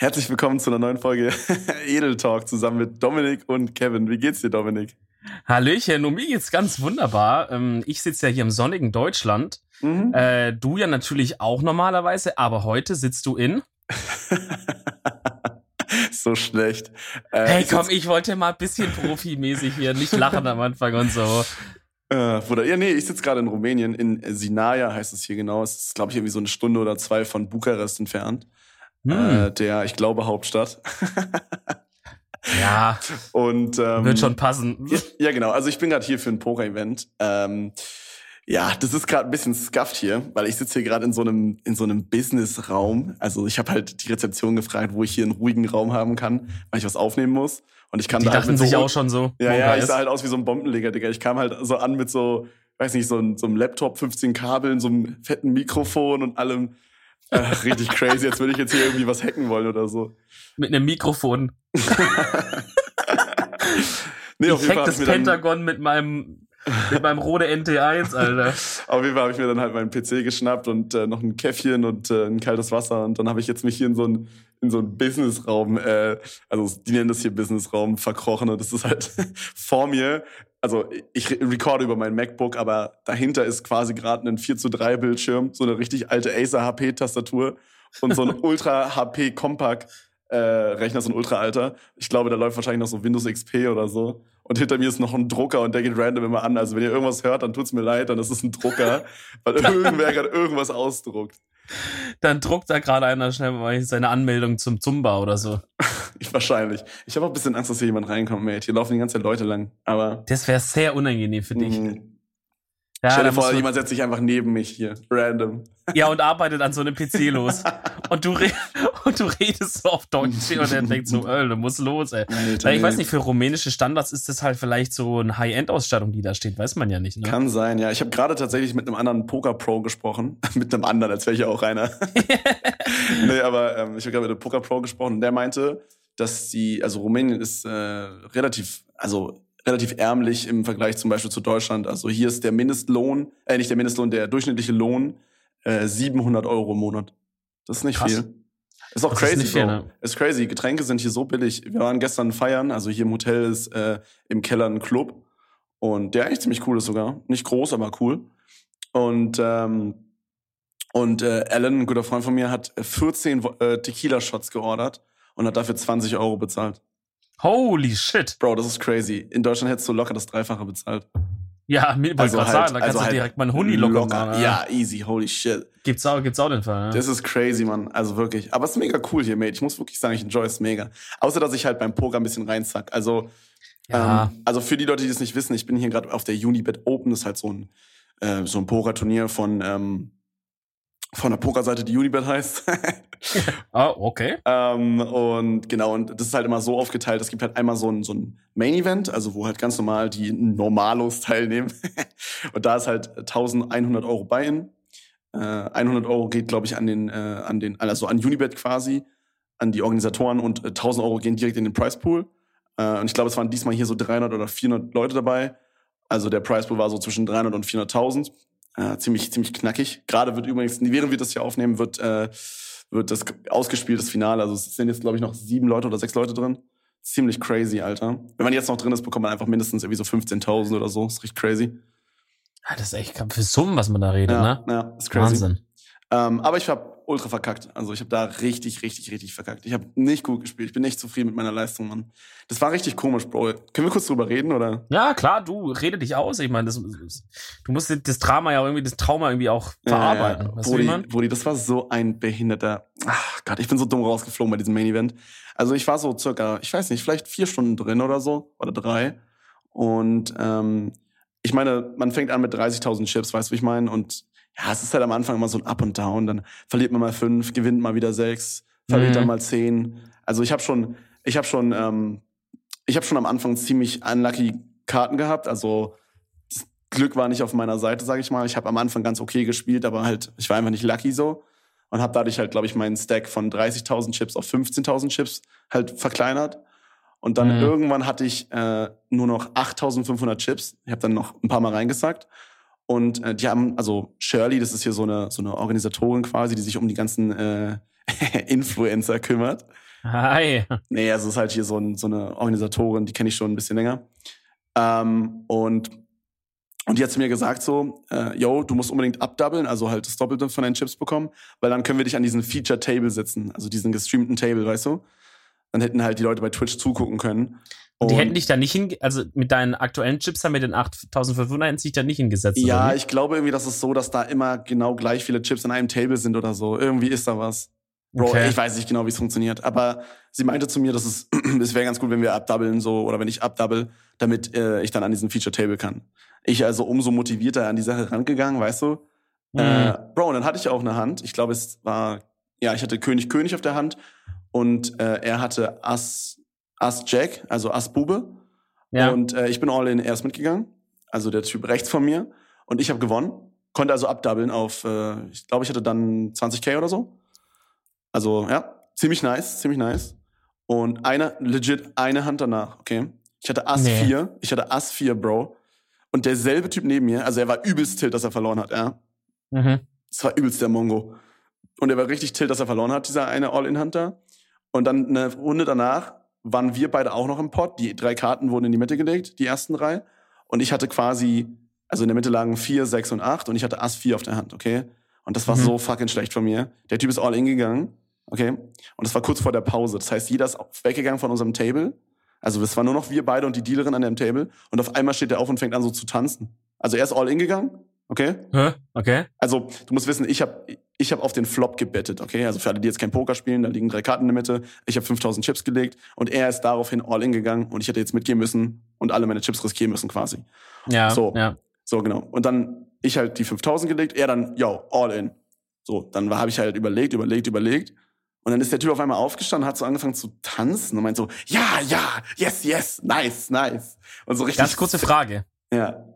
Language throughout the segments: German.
Herzlich willkommen zu einer neuen Folge Edel Talk zusammen mit Dominik und Kevin. Wie geht's dir, Dominik? Hallöchen, und mir geht's ganz wunderbar. Ähm, ich sitze ja hier im sonnigen Deutschland. Mhm. Äh, du ja natürlich auch normalerweise, aber heute sitzt du in. so schlecht. Äh, hey, komm, ich wollte mal ein bisschen profimäßig hier, nicht lachen am Anfang und so. Äh, oder, ja, nee, ich sitze gerade in Rumänien, in Sinaia heißt es hier genau. Es ist, glaube ich, irgendwie so eine Stunde oder zwei von Bukarest entfernt. Hm. Äh, der, ich glaube, Hauptstadt. ja. Und ähm, wird schon passen. Ja, ja genau. Also ich bin gerade hier für ein Poker-Event. Ähm, ja, das ist gerade ein bisschen scuffed hier, weil ich sitze hier gerade in so einem in so einem Business-Raum. Also ich habe halt die Rezeption gefragt, wo ich hier einen ruhigen Raum haben kann, weil ich was aufnehmen muss. Und ich kann die da dachten halt sich so, auch schon so. Ja, ja, ich sah halt aus wie so ein Bombenleger, Digga. Ich kam halt so an mit so, weiß nicht, so, ein, so einem Laptop, 15 Kabeln, so einem fetten Mikrofon und allem. Ach, richtig crazy, als würde ich jetzt hier irgendwie was hacken wollen oder so. Mit einem Mikrofon. nee, ich hack das Pentagon mit meinem mit meinem Rode NT1, Alter. Auf jeden Fall habe ich mir dann halt meinen PC geschnappt und äh, noch ein Käffchen und äh, ein kaltes Wasser. Und dann habe ich jetzt mich hier in so einen in so einen Businessraum, äh, also die nennen das hier Businessraum, verkrochen. Und das ist halt vor mir, also ich recorde über mein MacBook, aber dahinter ist quasi gerade ein 4 zu 3 Bildschirm, so eine richtig alte Acer HP-Tastatur und so ein Ultra HP Compact äh, Rechner, so ein ultra alter. Ich glaube, da läuft wahrscheinlich noch so Windows XP oder so. Und hinter mir ist noch ein Drucker und der geht random immer an. Also wenn ihr irgendwas hört, dann tut's mir leid, dann ist es ein Drucker, weil irgendwer gerade irgendwas ausdruckt. Dann druckt da gerade einer schnell mal seine Anmeldung zum Zumba oder so. ich wahrscheinlich. Ich habe auch ein bisschen Angst, dass hier jemand reinkommt, Mate. Hier laufen die ganze Zeit Leute lang. Aber. Das wäre sehr unangenehm für dich. Mm. Ja, Stell dir vor, jemand setzt sich einfach neben mich hier, random. Ja, und arbeitet an so einem PC los. und, du und du redest so auf Deutsch und er denkt so, äh, du musst los, ey. Alter, ich weiß nicht, für rumänische Standards ist das halt vielleicht so eine High-End-Ausstattung, die da steht, weiß man ja nicht. Ne? Kann sein, ja. Ich habe gerade tatsächlich mit einem anderen Poker-Pro gesprochen. mit einem anderen, als wäre ich auch einer. nee, aber ähm, ich habe gerade mit einem Poker-Pro gesprochen und der meinte, dass die, also Rumänien ist äh, relativ, also relativ ärmlich im Vergleich zum Beispiel zu Deutschland. Also hier ist der Mindestlohn, äh, nicht der Mindestlohn, der durchschnittliche Lohn äh, 700 Euro im Monat. Das ist nicht Krass. viel. Ist auch das crazy, ist, viel, ne? ist crazy. Getränke sind hier so billig. Wir waren gestern feiern, also hier im Hotel ist äh, im Keller ein Club und der eigentlich ziemlich cool ist sogar. Nicht groß, aber cool. Und ähm, und äh, Alan, ein guter Freund von mir, hat 14 äh, Tequila-Shots geordert und hat dafür 20 Euro bezahlt. Holy shit. Bro, das ist crazy. In Deutschland hättest du locker das Dreifache bezahlt. Ja, mir also halt, sagen, da kannst also du halt direkt mal einen Huni locker, locker machen. Ja, easy, holy shit. Gibt's auch, gibt's auch den Fall. Ja. Das ist crazy, Mann. Also wirklich. Aber es ist mega cool hier, Mate. Ich muss wirklich sagen, ich enjoy es mega. Außer, dass ich halt beim Poker ein bisschen reinzack. Also, ja. ähm, also für die Leute, die das nicht wissen, ich bin hier gerade auf der Unibet Open. Das ist halt so ein, äh, so ein Poker-Turnier von, ähm, von der Pokerseite, die Unibet heißt. ah, okay. ähm, und genau, und das ist halt immer so aufgeteilt, es gibt halt einmal so ein, so ein Main-Event, also wo halt ganz normal die Normalos teilnehmen. und da ist halt 1100 Euro Buy-in. Äh, 100 Euro geht, glaube ich, an den, äh, an den, also an Unibet quasi, an die Organisatoren und äh, 1000 Euro gehen direkt in den Price Pool. Äh, und ich glaube, es waren diesmal hier so 300 oder 400 Leute dabei. Also der Price Pool war so zwischen 300 und 400.000. Äh, ziemlich, ziemlich knackig. Gerade wird übrigens, während wir das hier aufnehmen, wird, äh, wird das ausgespielt, das Finale. Also es sind jetzt, glaube ich, noch sieben Leute oder sechs Leute drin. Ziemlich crazy, Alter. Wenn man jetzt noch drin ist, bekommt man einfach mindestens irgendwie so 15.000 oder so. Das ist richtig crazy. Ja, das ist echt für Summen, was man da redet, ja, ne? Ja, ist crazy. Wahnsinn. Ähm, aber ich habe ultra verkackt. Also ich habe da richtig, richtig, richtig verkackt. Ich habe nicht gut gespielt. Ich bin nicht zufrieden mit meiner Leistung, Mann. Das war richtig komisch, Bro. Können wir kurz drüber reden, oder? Ja, klar, du rede dich aus. Ich meine, du musst das Drama ja irgendwie, das Trauma irgendwie auch verarbeiten. Ja, ja. Brody, Brody, das war so ein behinderter. Ach Gott, ich bin so dumm rausgeflogen bei diesem Main Event. Also ich war so circa, ich weiß nicht, vielleicht vier Stunden drin oder so. Oder drei. Und ähm, ich meine, man fängt an mit 30.000 Chips, weißt du, wie ich meine? Und ja, es ist halt am Anfang immer so ein Up und Down. Dann verliert man mal fünf, gewinnt mal wieder sechs, verliert mhm. dann mal zehn. Also ich habe schon, ich habe schon, ähm, ich habe schon am Anfang ziemlich unlucky Karten gehabt. Also das Glück war nicht auf meiner Seite, sage ich mal. Ich habe am Anfang ganz okay gespielt, aber halt, ich war einfach nicht lucky so und habe dadurch halt, glaube ich, meinen Stack von 30.000 Chips auf 15.000 Chips halt verkleinert. Und dann mhm. irgendwann hatte ich äh, nur noch 8.500 Chips. Ich habe dann noch ein paar Mal reingesackt. Und äh, die haben, also Shirley, das ist hier so eine, so eine Organisatorin quasi, die sich um die ganzen äh, Influencer kümmert. Hi. Nee, also es ist halt hier so, ein, so eine Organisatorin, die kenne ich schon ein bisschen länger. Ähm, und, und die hat zu mir gesagt so, äh, yo, du musst unbedingt abdoublen, also halt das Doppelte von deinen Chips bekommen, weil dann können wir dich an diesen Feature Table setzen, also diesen gestreamten Table, weißt du? Dann hätten halt die Leute bei Twitch zugucken können. Und die hätten dich da nicht hin, also mit deinen aktuellen Chips haben mit den 8500 hätten sich da nicht hingesetzt. Ja, ich glaube irgendwie, dass es so, dass da immer genau gleich viele Chips in einem Table sind oder so. Irgendwie ist da was. Bro, okay. ich weiß nicht genau, wie es funktioniert, aber sie meinte zu mir, dass es, es wäre ganz gut, wenn wir abdoubeln so oder wenn ich abdouble, damit äh, ich dann an diesen Feature Table kann. Ich also umso motivierter an die Sache rangegangen, weißt du? Mhm. Äh, Bro, und dann hatte ich auch eine Hand. Ich glaube, es war ja, ich hatte König König auf der Hand und äh, er hatte Ass Ass Jack, also Ass Bube. Ja. Und äh, ich bin all in erst mitgegangen, also der Typ rechts von mir und ich habe gewonnen, konnte also abdoubeln auf äh, ich glaube, ich hatte dann 20k oder so. Also, ja, ziemlich nice, ziemlich nice. Und eine, legit eine Hand danach, okay? Ich hatte Ass nee. 4, ich hatte Ass 4, Bro. Und derselbe Typ neben mir, also er war übelst tilt, dass er verloren hat, ja. Mhm. Das war übelst der Mongo. Und er war richtig tilt, dass er verloren hat, dieser eine All-In-Hunter. Und dann eine Runde danach waren wir beide auch noch im Pot. Die drei Karten wurden in die Mitte gelegt, die ersten drei. Und ich hatte quasi, also in der Mitte lagen vier, sechs und acht und ich hatte Ass 4 auf der Hand, okay? Und das war mhm. so fucking schlecht von mir. Der Typ ist all in gegangen. Okay? Und das war kurz vor der Pause. Das heißt, jeder ist weggegangen von unserem Table. Also es waren nur noch wir beide und die Dealerin an dem Table. Und auf einmal steht er auf und fängt an so zu tanzen. Also er ist all in gegangen. Okay? Hä? Okay. Also du musst wissen, ich habe ich hab auf den Flop gebettet. Okay? Also für alle, die jetzt kein Poker spielen, da liegen drei Karten in der Mitte. Ich habe 5000 Chips gelegt und er ist daraufhin all in gegangen und ich hätte jetzt mitgehen müssen und alle meine Chips riskieren müssen quasi. Ja. So. Ja. So genau. Und dann ich halt die 5000 gelegt, er dann, yo, all in. So, dann habe ich halt überlegt, überlegt, überlegt. Und dann ist der Typ auf einmal aufgestanden, hat so angefangen zu tanzen und meint so, ja, ja, yes, yes, nice, nice. Und so richtig. Ganz kurze Frage. Ja.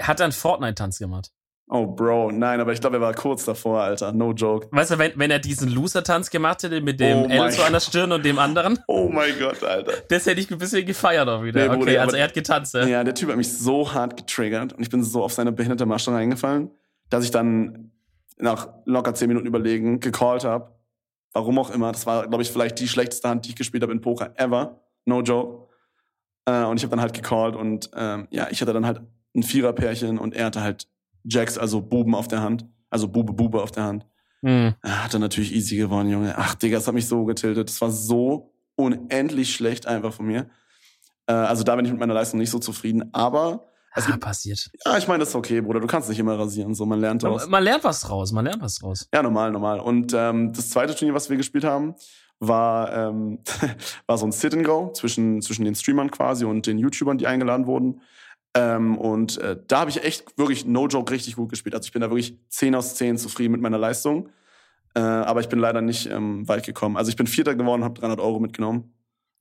Hat er einen Fortnite-Tanz gemacht? Oh, Bro, nein, aber ich glaube, er war kurz davor, Alter. No joke. Weißt du, wenn, wenn er diesen Loser-Tanz gemacht hätte mit dem oh L so an der Stirn und dem anderen? Oh mein Gott, Alter. Das hätte ich ein bisschen gefeiert auch wieder. Nee, okay, Bruder, also er hat getanzt, ja. Ja, der Typ hat mich so hart getriggert und ich bin so auf seine behinderte Masche reingefallen, dass ich dann nach locker zehn Minuten überlegen gecallt habe. Warum auch immer. Das war, glaube ich, vielleicht die schlechteste Hand, die ich gespielt habe in Poker ever. No joke. Äh, und ich habe dann halt gecallt und ähm, ja, ich hatte dann halt ein Viererpärchen und er hatte halt Jacks, also Buben auf der Hand. Also Bube, Bube auf der Hand. Mhm. Er hat dann natürlich easy gewonnen, Junge. Ach, Digga, das hat mich so getiltet. Das war so unendlich schlecht einfach von mir. Äh, also da bin ich mit meiner Leistung nicht so zufrieden. Aber es ah, gibt, passiert. Ja, ich meine, das ist okay, Bruder. Du kannst nicht immer rasieren. So, man lernt draus. Man lernt was draus. Man lernt was draus. Ja, normal, normal. Und ähm, das zweite Turnier, was wir gespielt haben, war, ähm, war so ein Sit-and-Go zwischen, zwischen den Streamern quasi und den YouTubern, die eingeladen wurden. Ähm, und äh, da habe ich echt wirklich no joke richtig gut gespielt. Also ich bin da wirklich 10 aus 10 zufrieden mit meiner Leistung. Äh, aber ich bin leider nicht ähm, weit gekommen. Also ich bin Vierter geworden, habe 300 Euro mitgenommen.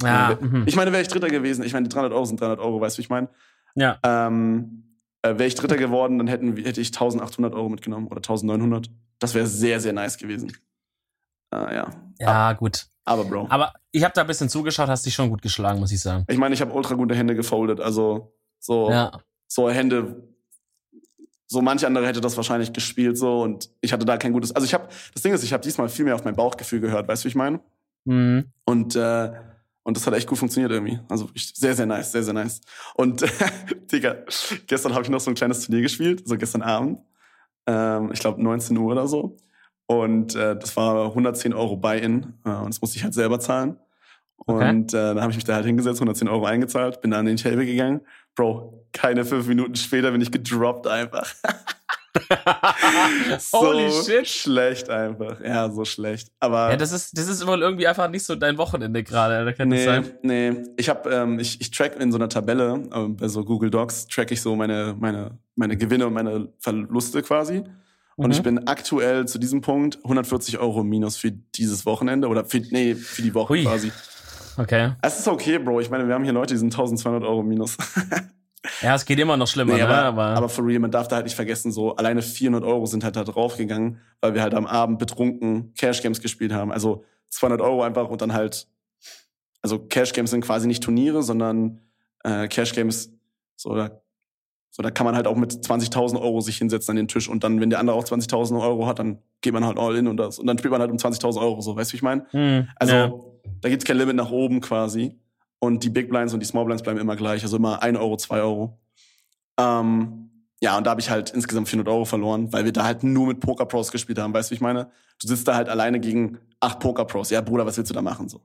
Ja, äh, ich meine, wäre ich Dritter gewesen, ich meine, die 300 Euro sind 300 Euro, weißt du, wie ich meine? Ja. Ähm, äh, wäre ich Dritter geworden, dann hätten, hätte ich 1800 Euro mitgenommen oder 1900. Das wäre sehr, sehr nice gewesen. Äh, ja. Ja, aber, gut. Aber Bro. Aber ich habe da ein bisschen zugeschaut, hast dich schon gut geschlagen, muss ich sagen. Ich meine, ich habe ultra gute Hände gefoldet, also so, ja. so Hände. So manch andere hätte das wahrscheinlich gespielt so und ich hatte da kein gutes. Also ich habe das Ding ist, ich habe diesmal viel mehr auf mein Bauchgefühl gehört, weißt du, wie ich meine? Mhm. Und äh, und das hat echt gut funktioniert irgendwie. Also sehr, sehr nice, sehr, sehr nice. Und Digga, gestern habe ich noch so ein kleines Turnier gespielt, so gestern Abend. Ähm, ich glaube 19 Uhr oder so. Und äh, das war 110 Euro Buy-in. Äh, und das musste ich halt selber zahlen. Okay. Und äh, dann habe ich mich da halt hingesetzt, 110 Euro eingezahlt, bin dann an den Table gegangen. Bro, keine fünf Minuten später bin ich gedroppt einfach. so Holy shit. Schlecht einfach. Ja, so schlecht. Aber. Ja, das ist, das ist wohl irgendwie einfach nicht so dein Wochenende gerade. Da kann nee, das sein. Nee, ich habe, ähm, ich, ich track in so einer Tabelle, äh, bei so Google Docs, track ich so meine, meine, meine Gewinne und meine Verluste quasi. Und mhm. ich bin aktuell zu diesem Punkt 140 Euro minus für dieses Wochenende oder für, nee, für die Woche Hui. quasi. Okay. Es ist okay, Bro. Ich meine, wir haben hier Leute, die sind 1200 Euro minus. Ja, es geht immer noch schlimmer, nee, aber, ne? aber, aber for real, man darf da halt nicht vergessen, so alleine 400 Euro sind halt da draufgegangen, weil wir halt am Abend betrunken Cash Games gespielt haben. Also 200 Euro einfach und dann halt, also Cash Games sind quasi nicht Turniere, sondern äh, Cash Games, so da, so da kann man halt auch mit 20.000 Euro sich hinsetzen an den Tisch und dann, wenn der andere auch 20.000 Euro hat, dann geht man halt all in und das und dann spielt man halt um 20.000 Euro, so, weißt du, wie ich meine? Mhm, also ja. Da gibt's kein Limit nach oben quasi. Und die Big Blinds und die Small Blinds bleiben immer gleich. Also immer 1 Euro, 2 Euro. Ähm, ja, und da habe ich halt insgesamt 400 Euro verloren, weil wir da halt nur mit Poker Pros gespielt haben. Weißt du, wie ich meine? Du sitzt da halt alleine gegen acht Poker Pros. Ja, Bruder, was willst du da machen? So.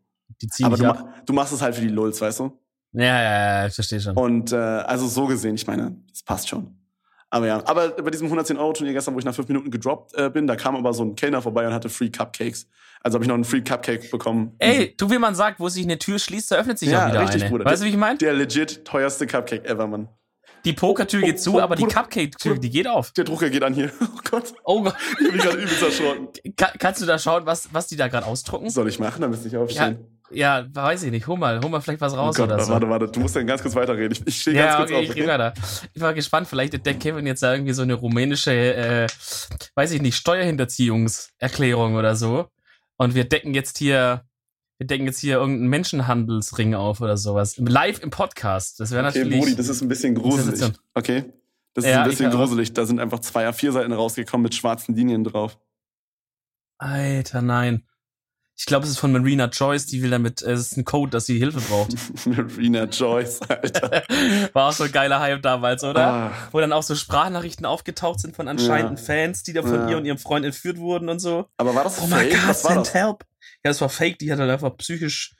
Aber du, ma du machst es halt für die Lulz, weißt du? Ja, ja, ja, ich verstehe schon. Und äh, also so gesehen, ich meine, das passt schon. Aber ja, aber bei diesem 110 Euro Turnier gestern, wo ich nach fünf Minuten gedroppt äh, bin, da kam aber so ein Kellner vorbei und hatte Free Cupcakes. Also habe ich noch einen Free Cupcake bekommen. Ey, du, wie man sagt, wo sich eine Tür schließt, da öffnet sich Ja, auch wieder richtig, eine. Bruder. Weißt du, wie ich meine? Der legit teuerste Cupcake ever, Mann. Die Pokertür geht zu, Oh, aber die Bruder, Cupcake-Tür, die geht auf. Der Drucker geht an hier. Oh Gott, Oh Gott. ich bin gerade übelst erschrocken. Ka kannst du da schauen, was, was die da gerade ausdrucken? Soll ich machen, damit es nicht aufstehen? ja, weiß ich nicht. Hol mal, hol mal vielleicht was oh raus Gott, oder so. warte, warte, du musst dann ganz kurz weiterreden. Ich, ich stehe Ja, ganz okay, kurz ich auf. rede weiter. Ich war gespannt, vielleicht entdeckt Kevin jetzt da irgendwie so eine rumänische, äh, weiß ich nicht, Steuerhinterziehungserklärung oder so. Und wir decken jetzt hier, wir decken jetzt hier irgendeinen Menschenhandelsring auf oder sowas. Live im Podcast. Das wäre Okay, natürlich. Brudi, das ist ein bisschen gruselig. Okay? Das ist Ja, ein ich bisschen gruselig. Da sind einfach zwei A4-Seiten rausgekommen mit schwarzen Linien drauf. Alter, nein. Ich glaube, es ist von Marina Joyce, die will damit, äh, es ist ein Code, dass sie Hilfe braucht. Marina Joyce, Alter. War auch so ein geiler Hype damals, oder? Ah, Wo dann auch so Sprachnachrichten aufgetaucht sind von anscheinenden Ja. Fans, die da von Ja. ihr und ihrem Freund entführt wurden und so. aber war das Oh my fake? God, Was war send das? help. Ja, das war fake. Die hat halt einfach psychisch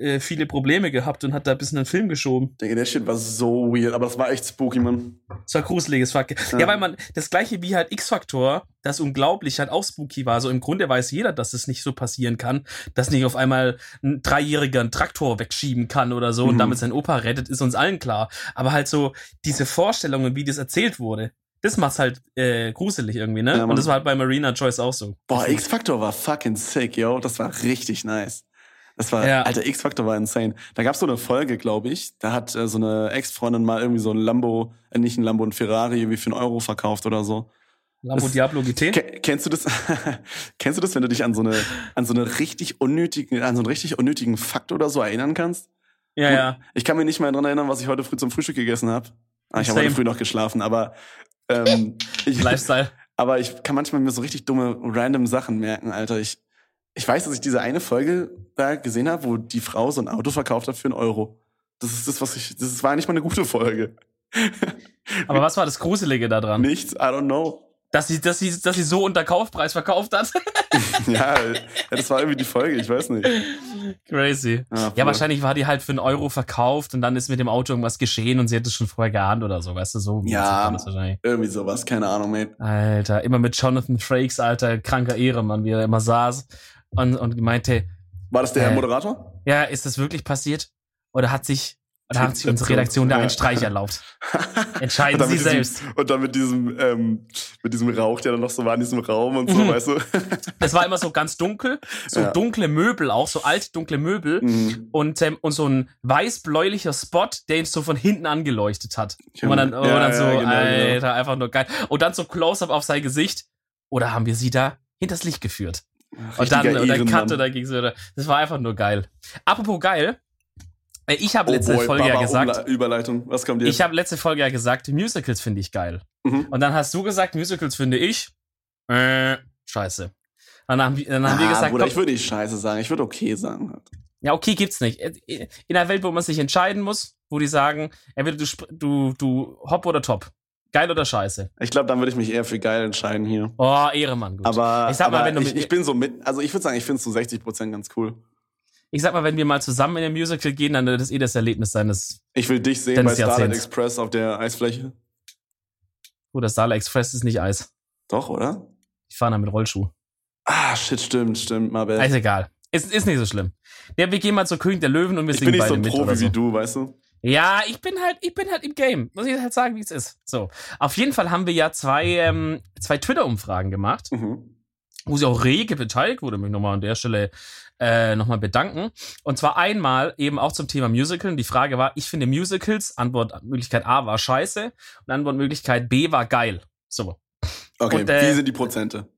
äh, viele Probleme gehabt und hat da ein bisschen einen Film geschoben. Digga, der Shit war so weird, aber das war echt spooky, Mann. Das war gruselig. Das war, ja. Ja. weil man, das gleiche wie halt X-Factor, das unglaublich halt auch spooky war. So im Grunde weiß jeder, dass es nicht so passieren kann, dass nicht auf einmal ein Dreijähriger einen Traktor wegschieben kann oder so und Mhm. damit sein Opa rettet, ist uns allen klar. Aber halt so diese Vorstellungen, wie das erzählt wurde, das macht's halt äh, gruselig irgendwie, ne? Ja, und das war halt bei Marina Joyce auch so. Boah, X-Factor war fucking sick, yo. Das war richtig nice. Das war, Ja. alter, X-Factor war insane. Da gab's so eine Folge, glaube ich. Da hat äh, so eine Ex-Freundin mal irgendwie so ein Lambo, äh, nicht ein Lambo, ein Ferrari irgendwie für einen Euro verkauft oder so. Lambo Das- Diablo GT? Ke- kennst du das? kennst du das, wenn du dich an so eine, an so eine richtig unnötigen, an so einen richtig unnötigen Fakt oder so erinnern kannst? Ja, ja. Ich kann mir nicht mehr dran erinnern, was ich heute früh zum Frühstück gegessen habe. Ah, ich habe heute früh noch geschlafen, aber ähm, ich, Lifestyle. aber ich kann manchmal mir so richtig dumme, random Sachen merken, Alter. Ich, ich weiß, dass ich diese eine Folge da gesehen habe, wo die Frau so ein Auto verkauft hat für einen Euro. Das ist das, was ich. Das war nicht mal eine gute Folge. Aber was war das Gruselige daran? Nichts, I don't know. Dass sie, dass sie, dass sie so unter Kaufpreis verkauft hat? ja, das war irgendwie die Folge, ich weiß nicht. Crazy. Ja, Ja, wahrscheinlich war die halt für einen Euro verkauft und dann ist mit dem Auto irgendwas geschehen und sie hat es schon vorher geahnt oder so, weißt du, so. Ja. war das wahrscheinlich. Irgendwie sowas, keine Ahnung, mate. Alter, immer mit Jonathan Frakes, alter, kranker Ehremann, wie er immer saß und, und meinte, War das der Äh, Moderator? ja, ist das wirklich passiert? Oder hat sich, oder hat sich unsere Redaktion da Ja. einen Streich erlaubt? Entscheiden Sie diesem- selbst. Und dann mit diesem, ähm, mit diesem Rauch, der dann noch so war in diesem Raum und so, Mhm. weißt du? Es war immer so ganz dunkel, so Ja. dunkle Möbel auch, so alt dunkle Möbel. Mhm. und, ähm, und so ein weiß-bläulicher Spot, der ihn so von hinten angeleuchtet hat. Und man dann, Ja, dann so, genau, genau. Alter, einfach nur geil. Und dann so Close-up auf sein Gesicht. Oder haben wir sie da hinters Licht geführt? Und dann, und dann. Cut und dann ging's wieder. Das war einfach nur geil. Apropos geil, äh, ich habe Oh letzte boy, Folge ja Baba gesagt, Umla- Überleitung. Was kommt jetzt? ich habe letzte Folge ja gesagt, Musicals finde ich geil. Mhm. Und dann hast du gesagt, Musicals finde ich, äh, scheiße. Dann haben, wir- dann haben wir Ah, gesagt, Bruder, komm, ich würde nicht scheiße sagen, ich würde okay sagen. Ja, okay, gibt's nicht. In einer Welt, wo man sich entscheiden muss, wo die sagen, entweder du, du, du hopp oder top. Geil oder scheiße. Ich glaube, dann würde ich mich eher für geil entscheiden hier. Oh, Ehremann, gut. Aber, Ich sag mal, aber wenn du ich, mit- ich bin so mit, also ich würde sagen, ich finde es so 60% ganz cool. Ich sag mal, wenn wir mal zusammen in ein Musical gehen, dann wird das eh das Erlebnis sein, das, Ich will dich sehen bei Starlight Jahrzehnts. Express auf der Eisfläche. oh, das Sala Express ist nicht Eis. Doch, oder? Ich fahre da mit Rollschuh. Ah, shit, stimmt, stimmt, mal Ist egal. Ist, ist nicht so schlimm. Ja, wir gehen mal zu König der Löwen und wir Ich singen bin nicht beide so ein mit Profi so. wie du, weißt du? Ja, ich bin halt, ich bin halt im Game. Muss ich halt sagen, wie es ist. So. Auf jeden Fall haben wir ja zwei, ähm, zwei Twitter-Umfragen gemacht. Mhm. wo sie auch rege beteiligt wurde, mich nochmal an der Stelle äh, nochmal bedanken. Und zwar einmal eben auch zum Thema Musical. Und die Frage war, ich finde Musicals, Antwortmöglichkeit A war scheiße und Antwortmöglichkeit B war geil. So. Okay, Und, äh, wie sind die Prozente?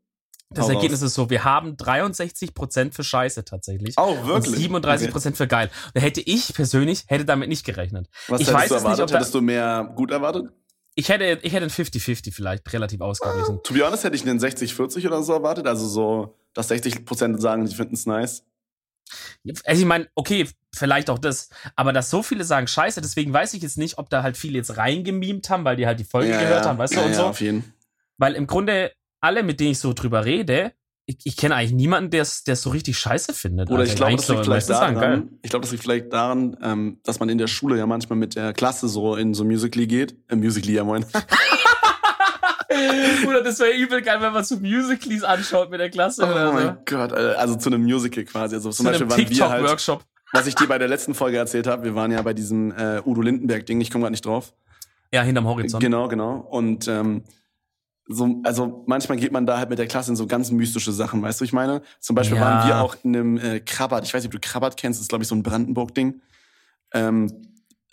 Das Hau Ergebnis raus. ist so, wir haben 63% für scheiße tatsächlich. Oh, Und wirklich? 37% für geil. Da hätte ich persönlich, hätte damit nicht gerechnet. Was ich hättest weiß du nicht, erwartet? ob da- Hättest du mehr gut erwartet? Ich hätte, ich hätte ein 50-50 vielleicht relativ ausgeglichen. To be honest hätte ich einen 60-40 oder so erwartet. Also so, dass 60% sagen, sie finden es nice. Also ich meine, okay, vielleicht auch das, aber dass so viele sagen Scheiße, deswegen weiß ich jetzt nicht, ob da halt viele jetzt reingemimt haben, weil die halt die Folge Ja, gehört ja. haben, weißt ja, du, und ja, so. auf jeden. Weil im Grunde alle, mit denen ich so drüber rede, ich, ich kenne eigentlich niemanden, der es so richtig scheiße findet. Oder ich Also glaube, das liegt vielleicht sagen, daran, ich glaube, das liegt vielleicht daran, ähm, dass man in der Schule ja manchmal mit der Klasse so in so Musical.ly geht. Äh, Musical.ly, ja moin. Bruder, das wäre übel geil, wenn man so Musicals anschaut mit der Klasse Oh oder so. mein Gott, also zu einem Musical quasi. Also zum Zu einem Beispiel waren wir halt, was ich dir bei der letzten Folge erzählt habe, wir waren ja bei diesem äh, Udo Lindenberg-Ding, ich komme gerade nicht drauf. Ja, hinterm Horizont. Genau, genau. Und ähm, so, also manchmal geht man da halt mit der Klasse in so ganz mystische Sachen, weißt du, ich meine? Zum Beispiel Ja. waren wir auch in einem äh, Krabbert, ich weiß nicht, ob du Krabbert kennst, das ist, glaube ich, so ein Brandenburg-Ding. Ähm,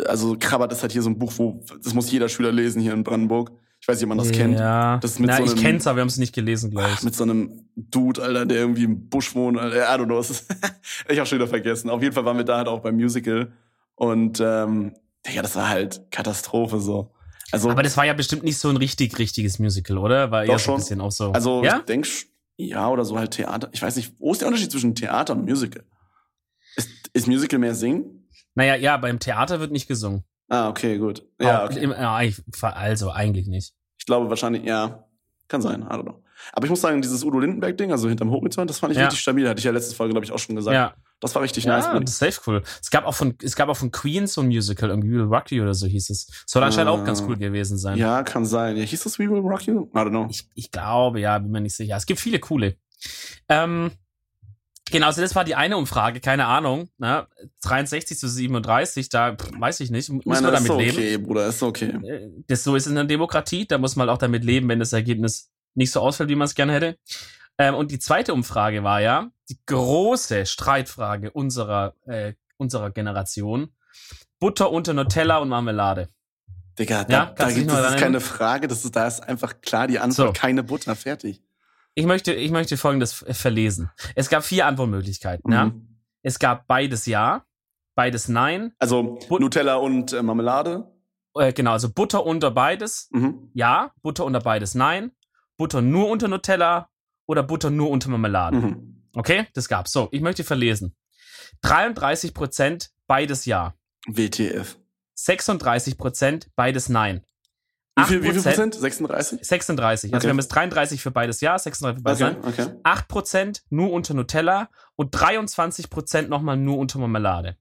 also Krabbert ist halt hier so ein Buch, wo, das muss jeder Schüler lesen hier in Brandenburg. Ich weiß nicht, ob man das kennt. Ja. Das mit Na, so ich einem- kenn's, aber wir haben es nicht gelesen, glaube ich. Ach, mit so einem Dude, Alter, der irgendwie im Busch wohnt. Alter. I don't know. ich habe schon wieder vergessen. Auf jeden Fall waren wir da halt auch beim Musical. Und ähm, Digga, das war halt Katastrophe so. Also, Aber das war ja bestimmt nicht so ein richtig, richtiges Musical, oder? War eher so schon. ein bisschen auch so. also ja? ich ja, oder so halt Theater. Ich weiß nicht, wo ist der Unterschied zwischen Theater und Musical? Ist, ist Musical mehr singen? Naja, ja, beim Theater wird nicht gesungen. Ah, okay, gut. Ja, okay. ja, eigentlich- also eigentlich nicht. Ich glaube wahrscheinlich, ja, kann sein, I don't know. Aber ich muss sagen, dieses Udo Lindenberg-Ding, also hinterm Horizont, das fand ich Ja. richtig stabil. Hatte ich ja letzte Folge, glaube ich, auch schon gesagt. Ja, Das war richtig ja nice. das ist safe cool. Es gab auch von, es gab auch von Queen so ein Musical, irgendwie Will Rock You oder so hieß es. Soll anscheinend auch ganz Ah. cool gewesen sein. Ja, kann sein. Ja, hieß das We Will Rock You? I don't know. Ich, ich glaube, ja, bin mir nicht sicher. Es gibt viele coole. Ähm, genau, also das war die eine Umfrage, keine Ahnung. Ne? 63 zu 37, da pff, weiß ich nicht. Muss Meine, man ist damit okay, leben. Bruder, ist okay. Äh, Das so ist es in einer Demokratie, da muss man auch damit leben, wenn das Ergebnis nicht so ausfällt, wie man es gerne hätte. Ähm, und die zweite Umfrage war ja die große Streitfrage unserer, äh, unserer Generation. Butter unter Nutella und Marmelade. Digga, da, Ja, da gibt, noch das ist daran keine Frage, das ist, da ist einfach klar die Antwort, So. keine Butter, fertig. Ich möchte, ich möchte folgendes verlesen. Es gab vier Antwortmöglichkeiten. Ja? Mhm. Es gab beides Ja, beides Nein. Also But- Nutella und äh, Marmelade. Äh, genau, also Butter unter beides Mhm. Ja, Butter unter beides Nein. Butter nur unter Nutella oder Butter nur unter Marmelade. Mhm. Okay, das gab's. So, ich möchte verlesen. 33 Prozent beides Ja. WTF. 36 Prozent beides Nein. Wie viel, wie viel 8%? Prozent? 36? 36. Also Okay. wir haben jetzt 33 für beides Ja, 36 für beides Okay, Nein. okay. 8 Prozent nur unter Nutella und 23 Prozent nochmal nur unter Marmelade.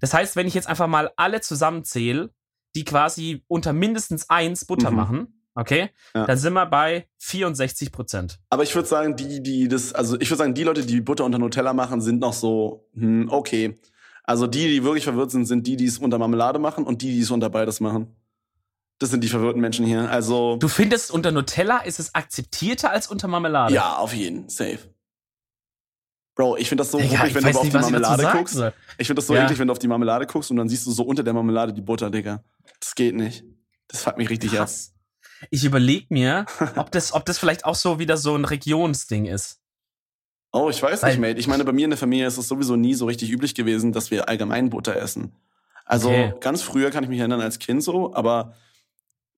Das heißt, wenn ich jetzt einfach mal alle zusammenzähle, die quasi unter mindestens eins Butter Mhm. machen, okay, Ja. dann sind wir bei 64 Prozent. Aber ich würde sagen, die, die das, also ich würde sagen, die Leute, die Butter unter Nutella machen, sind noch so, hm, okay. Also die, die wirklich verwirrt sind, sind die, die es unter Marmelade machen und die, die es unter beides machen. Das sind die verwirrten Menschen hier. Also Du findest, unter Nutella ist es akzeptierter als unter Marmelade? ja, auf jeden, safe. Bro, ich finde das so ich wenn du weiß auf nicht, die Marmelade guckst. soll. Ich finde das so Ja. eklig, wenn du auf die Marmelade guckst und dann siehst du so unter der Marmelade die Butter, Digga. Das geht nicht. Das fuckt mich richtig ab. Ich überlege mir, ob das, ob das vielleicht auch so wieder so ein Regionsding ist. Oh, ich weiß Weil- nicht, Mate. Ich meine, bei mir in der Familie ist es sowieso nie so richtig üblich gewesen, dass wir allgemein Butter essen. Also Okay. ganz früher kann ich mich erinnern als Kind so, aber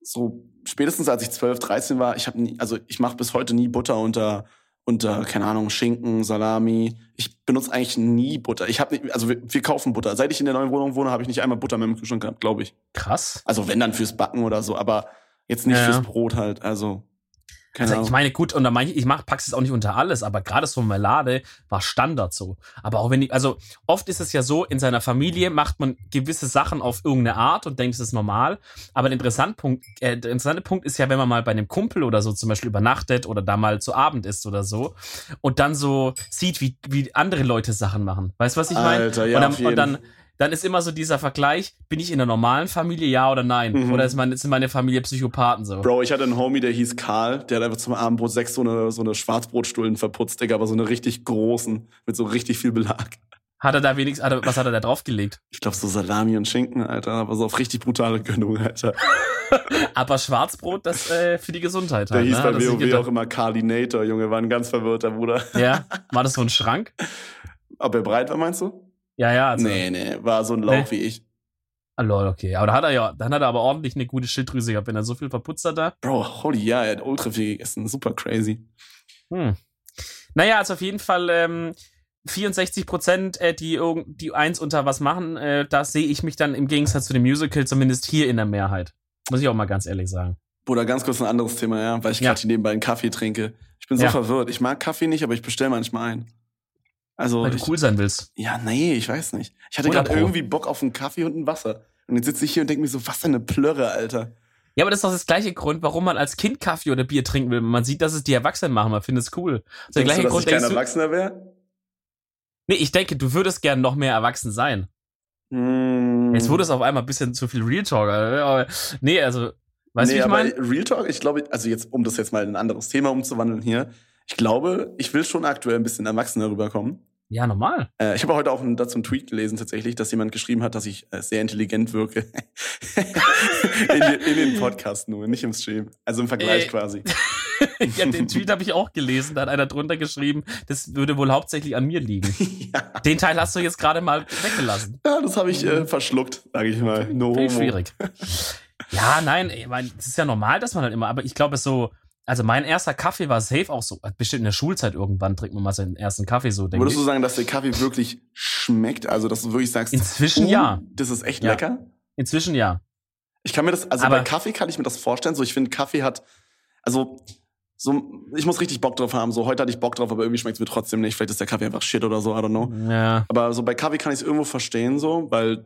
so spätestens als ich 12, 13 war, ich habe nie, also ich mache bis heute nie Butter unter unter keine Ahnung Schinken, Salami. Ich benutze eigentlich nie Butter. Ich habe also wir, wir kaufen Butter. Seit ich in der neuen Wohnung wohne, habe ich nicht einmal Butter mehr im Kühlschrank gehabt, glaube ich. Krass. Also wenn dann fürs Backen oder so, aber jetzt nicht Ja. fürs Brot halt. Also keine Also ich meine, gut, unter manche, ich mach, pack's es auch nicht unter alles, aber gerade so Marmelade war Standard so. Aber auch wenn ich, also oft ist es ja so, in seiner Familie macht man gewisse Sachen auf irgendeine Art und denkt, es ist normal. Aber der interessante Punkt, äh, der interessante Punkt ist ja, wenn man mal bei einem Kumpel oder so zum Beispiel übernachtet oder da mal zu Abend isst oder so und dann so sieht, wie, wie andere Leute Sachen machen. Weißt du, was ich meine? Alter, ja, und auf dann, jeden. und dann, dann ist immer so dieser Vergleich, bin ich in einer normalen Familie, ja oder nein? Mhm. Oder ist, meine, sind meine Familie Psychopathen so? Bro, ich hatte einen Homie, der hieß Karl, der hat einfach zum Abendbrot sechs so eine, so eine Schwarzbrotstullen verputzt, Digga, aber so eine richtig großen, mit so richtig viel Belag. Hat er da wenigstens, hat er, was hat er da draufgelegt? Ich glaube so Salami und Schinken, Alter, aber so auf richtig brutale Gönnung, Alter. Aber Schwarzbrot, das äh, für die Gesundheit Der halt, hieß ne? bei Das WoW auch immer Carlinator, Junge, war ein ganz verwirrter Bruder. Ja, war das so ein Schrank? Ob er breit war, meinst du? Ja, ja. Also, nee, nee, war so ein Lauch Nee. wie ich. Ah, lol, okay. Aber da hat er ja, dann hat er aber ordentlich eine gute Schilddrüse gehabt, wenn er so viel verputzt hat da. Bro, holy ja, er hat ultra viel gegessen, super crazy. Hm. Naja, also auf jeden Fall, ähm, 64 Prozent, äh, die, die eins unter was machen, äh, da sehe ich mich dann im Gegensatz zu dem Musical zumindest hier in der Mehrheit. Muss ich auch mal ganz ehrlich sagen. Oder ganz kurz ein anderes Thema, ja, weil ich ja. gerade hier nebenbei einen Kaffee trinke. Ich bin so ja. verwirrt. Ich mag Kaffee nicht, aber ich bestelle manchmal ein. Also, weil du ich, cool sein willst. Ja, nee, ich weiß nicht. Ich hatte gerade irgendwie Bock auf einen Kaffee und ein Wasser. Und jetzt sitze ich hier und denke mir so, was für eine Plörre, Alter. Ja, aber das ist doch das gleiche Grund, warum man als Kind Kaffee oder Bier trinken will. Man sieht, dass es die Erwachsenen machen, man findet es cool. Das der gleiche du, dass Grund, ich kein Erwachsener wäre? Nee, ich denke, du würdest gern noch mehr erwachsen sein. Mm. Jetzt wurde es auf einmal ein bisschen zu viel Real Talk. Aber, nee, also, weißt du, nee, wie ich meine? Real Talk, ich glaube, also jetzt, um das jetzt mal in ein anderes Thema umzuwandeln hier, ich glaube, ich will schon aktuell ein bisschen erwachsener rüberkommen. Ja, normal. Äh, ich habe heute auch dazu einen Tweet gelesen, tatsächlich, dass jemand geschrieben hat, dass ich äh, sehr intelligent wirke. in, in, den Podcast nur, nicht im Stream. Also im Vergleich äh, quasi. ja, den Tweet habe ich auch gelesen. Da hat einer drunter geschrieben, das würde wohl hauptsächlich an mir liegen. ja. Den Teil hast du jetzt gerade mal weggelassen. Ja, das habe ich äh, verschluckt, sage ich mal. No schwierig. ja, nein, ich meine, es ist ja normal, dass man halt immer, aber ich glaube, so also mein erster Kaffee war safe auch so, bestimmt in der Schulzeit irgendwann trinkt man mal seinen ersten Kaffee so, denke Würdest ich. du sagen, dass der Kaffee wirklich schmeckt? Also, dass du wirklich sagst, inzwischen uh, ja. Das ist echt ja. lecker? Inzwischen ja. Ich kann mir das, also Aber bei Kaffee kann ich mir das vorstellen, so ich finde Kaffee hat, also, so, ich muss richtig Bock drauf haben. So, heute hatte ich Bock drauf, aber irgendwie schmeckt es mir trotzdem nicht. Vielleicht ist der Kaffee einfach shit oder so, I don't know. Ja. Aber so bei Kaffee kann ich es irgendwo verstehen, so, weil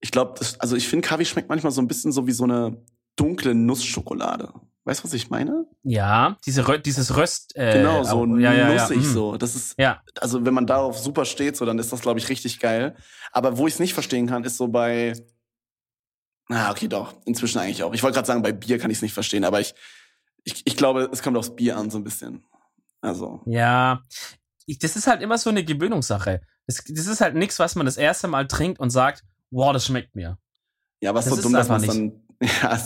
ich glaube, also ich finde, Kaffee schmeckt manchmal so ein bisschen so wie so eine dunkle Nussschokolade. Weißt du, was ich meine? Ja, diese Rö dieses Röst. Äh, genau, so ja, ja, nussig ja. so. Das ist, ja. also wenn man darauf super steht, so, dann ist das, glaube ich, richtig geil. Aber wo ich es nicht verstehen kann, ist so bei, na, okay, doch, inzwischen eigentlich auch. Ich wollte gerade sagen, bei Bier kann ich es nicht verstehen, aber ich, ich, ich glaube, es kommt aufs Bier an, so ein bisschen. Also. Ja, ich, das ist halt immer so eine Gewöhnungssache. Das, das ist halt nichts, was man das erste Mal trinkt und sagt, wow, das schmeckt mir. Ja, es ist so dumm, dass man dann, ja,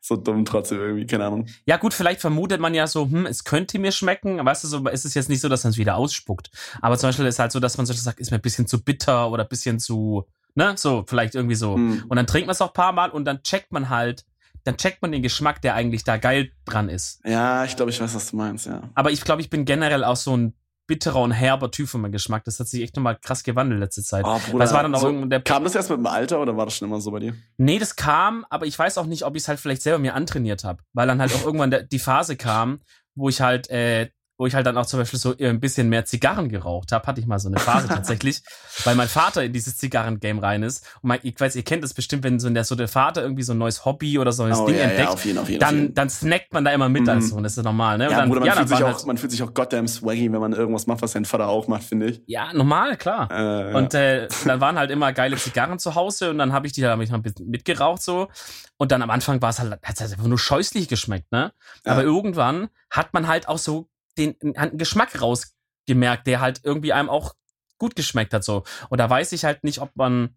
so dumm trotzdem irgendwie, keine Ahnung. Ja, gut, vielleicht vermutet man ja so, hm, es könnte mir schmecken. Weißt du, so ist es jetzt nicht so, dass man es wieder ausspuckt. Aber zum Beispiel ist halt so, dass man so sagt, ist mir ein bisschen zu bitter oder ein bisschen zu, ne, so, vielleicht irgendwie so. Hm. Und dann trinkt man es auch ein paar Mal und dann checkt man halt, dann checkt man den Geschmack, der eigentlich da geil dran ist. Ja, ich glaube, ich weiß, was du meinst, ja. Aber ich glaube, ich bin generell auch so ein bitterer und herber Typ von meinem Geschmack. Das hat sich echt nochmal krass gewandelt letzte Zeit. Oh, Bruder, Was war dann auch so, der kam das erst mit dem Alter oder war das schon immer so bei dir? Nee, das kam, aber ich weiß auch nicht, ob ich es halt vielleicht selber mir antrainiert habe. Weil dann halt auch irgendwann der, die Phase kam, wo ich halt äh, wo ich halt dann auch zum Beispiel so ein bisschen mehr Zigarren geraucht habe, hatte ich mal so eine Phase tatsächlich, weil mein Vater in dieses Zigarren-Game rein ist. Und mein, ich weiß, ihr kennt das bestimmt, wenn so der, so der Vater irgendwie so ein neues Hobby oder so ein neues oh, Ding ja, entdeckt, ja, auf jeden, auf jeden, dann, jeden. dann snackt man da immer mit mhm. als so. Und das ist normal, ne? Ja, dann, Bruder, man, ja, fühlt sich auch, halt, man fühlt sich auch goddamn swaggy, wenn man irgendwas macht, was sein Vater auch macht, finde ich. Ja, normal, klar. Äh, und äh, dann waren halt immer geile Zigarren zu Hause und dann habe ich die hab ich ein bisschen mitgeraucht so. Und dann am Anfang war es halt, hat es halt einfach nur scheußlich geschmeckt, ne? Aber irgendwann hat man halt auch so den einen Geschmack rausgemerkt, der halt irgendwie einem auch gut geschmeckt hat so. Und da weiß ich halt nicht, ob man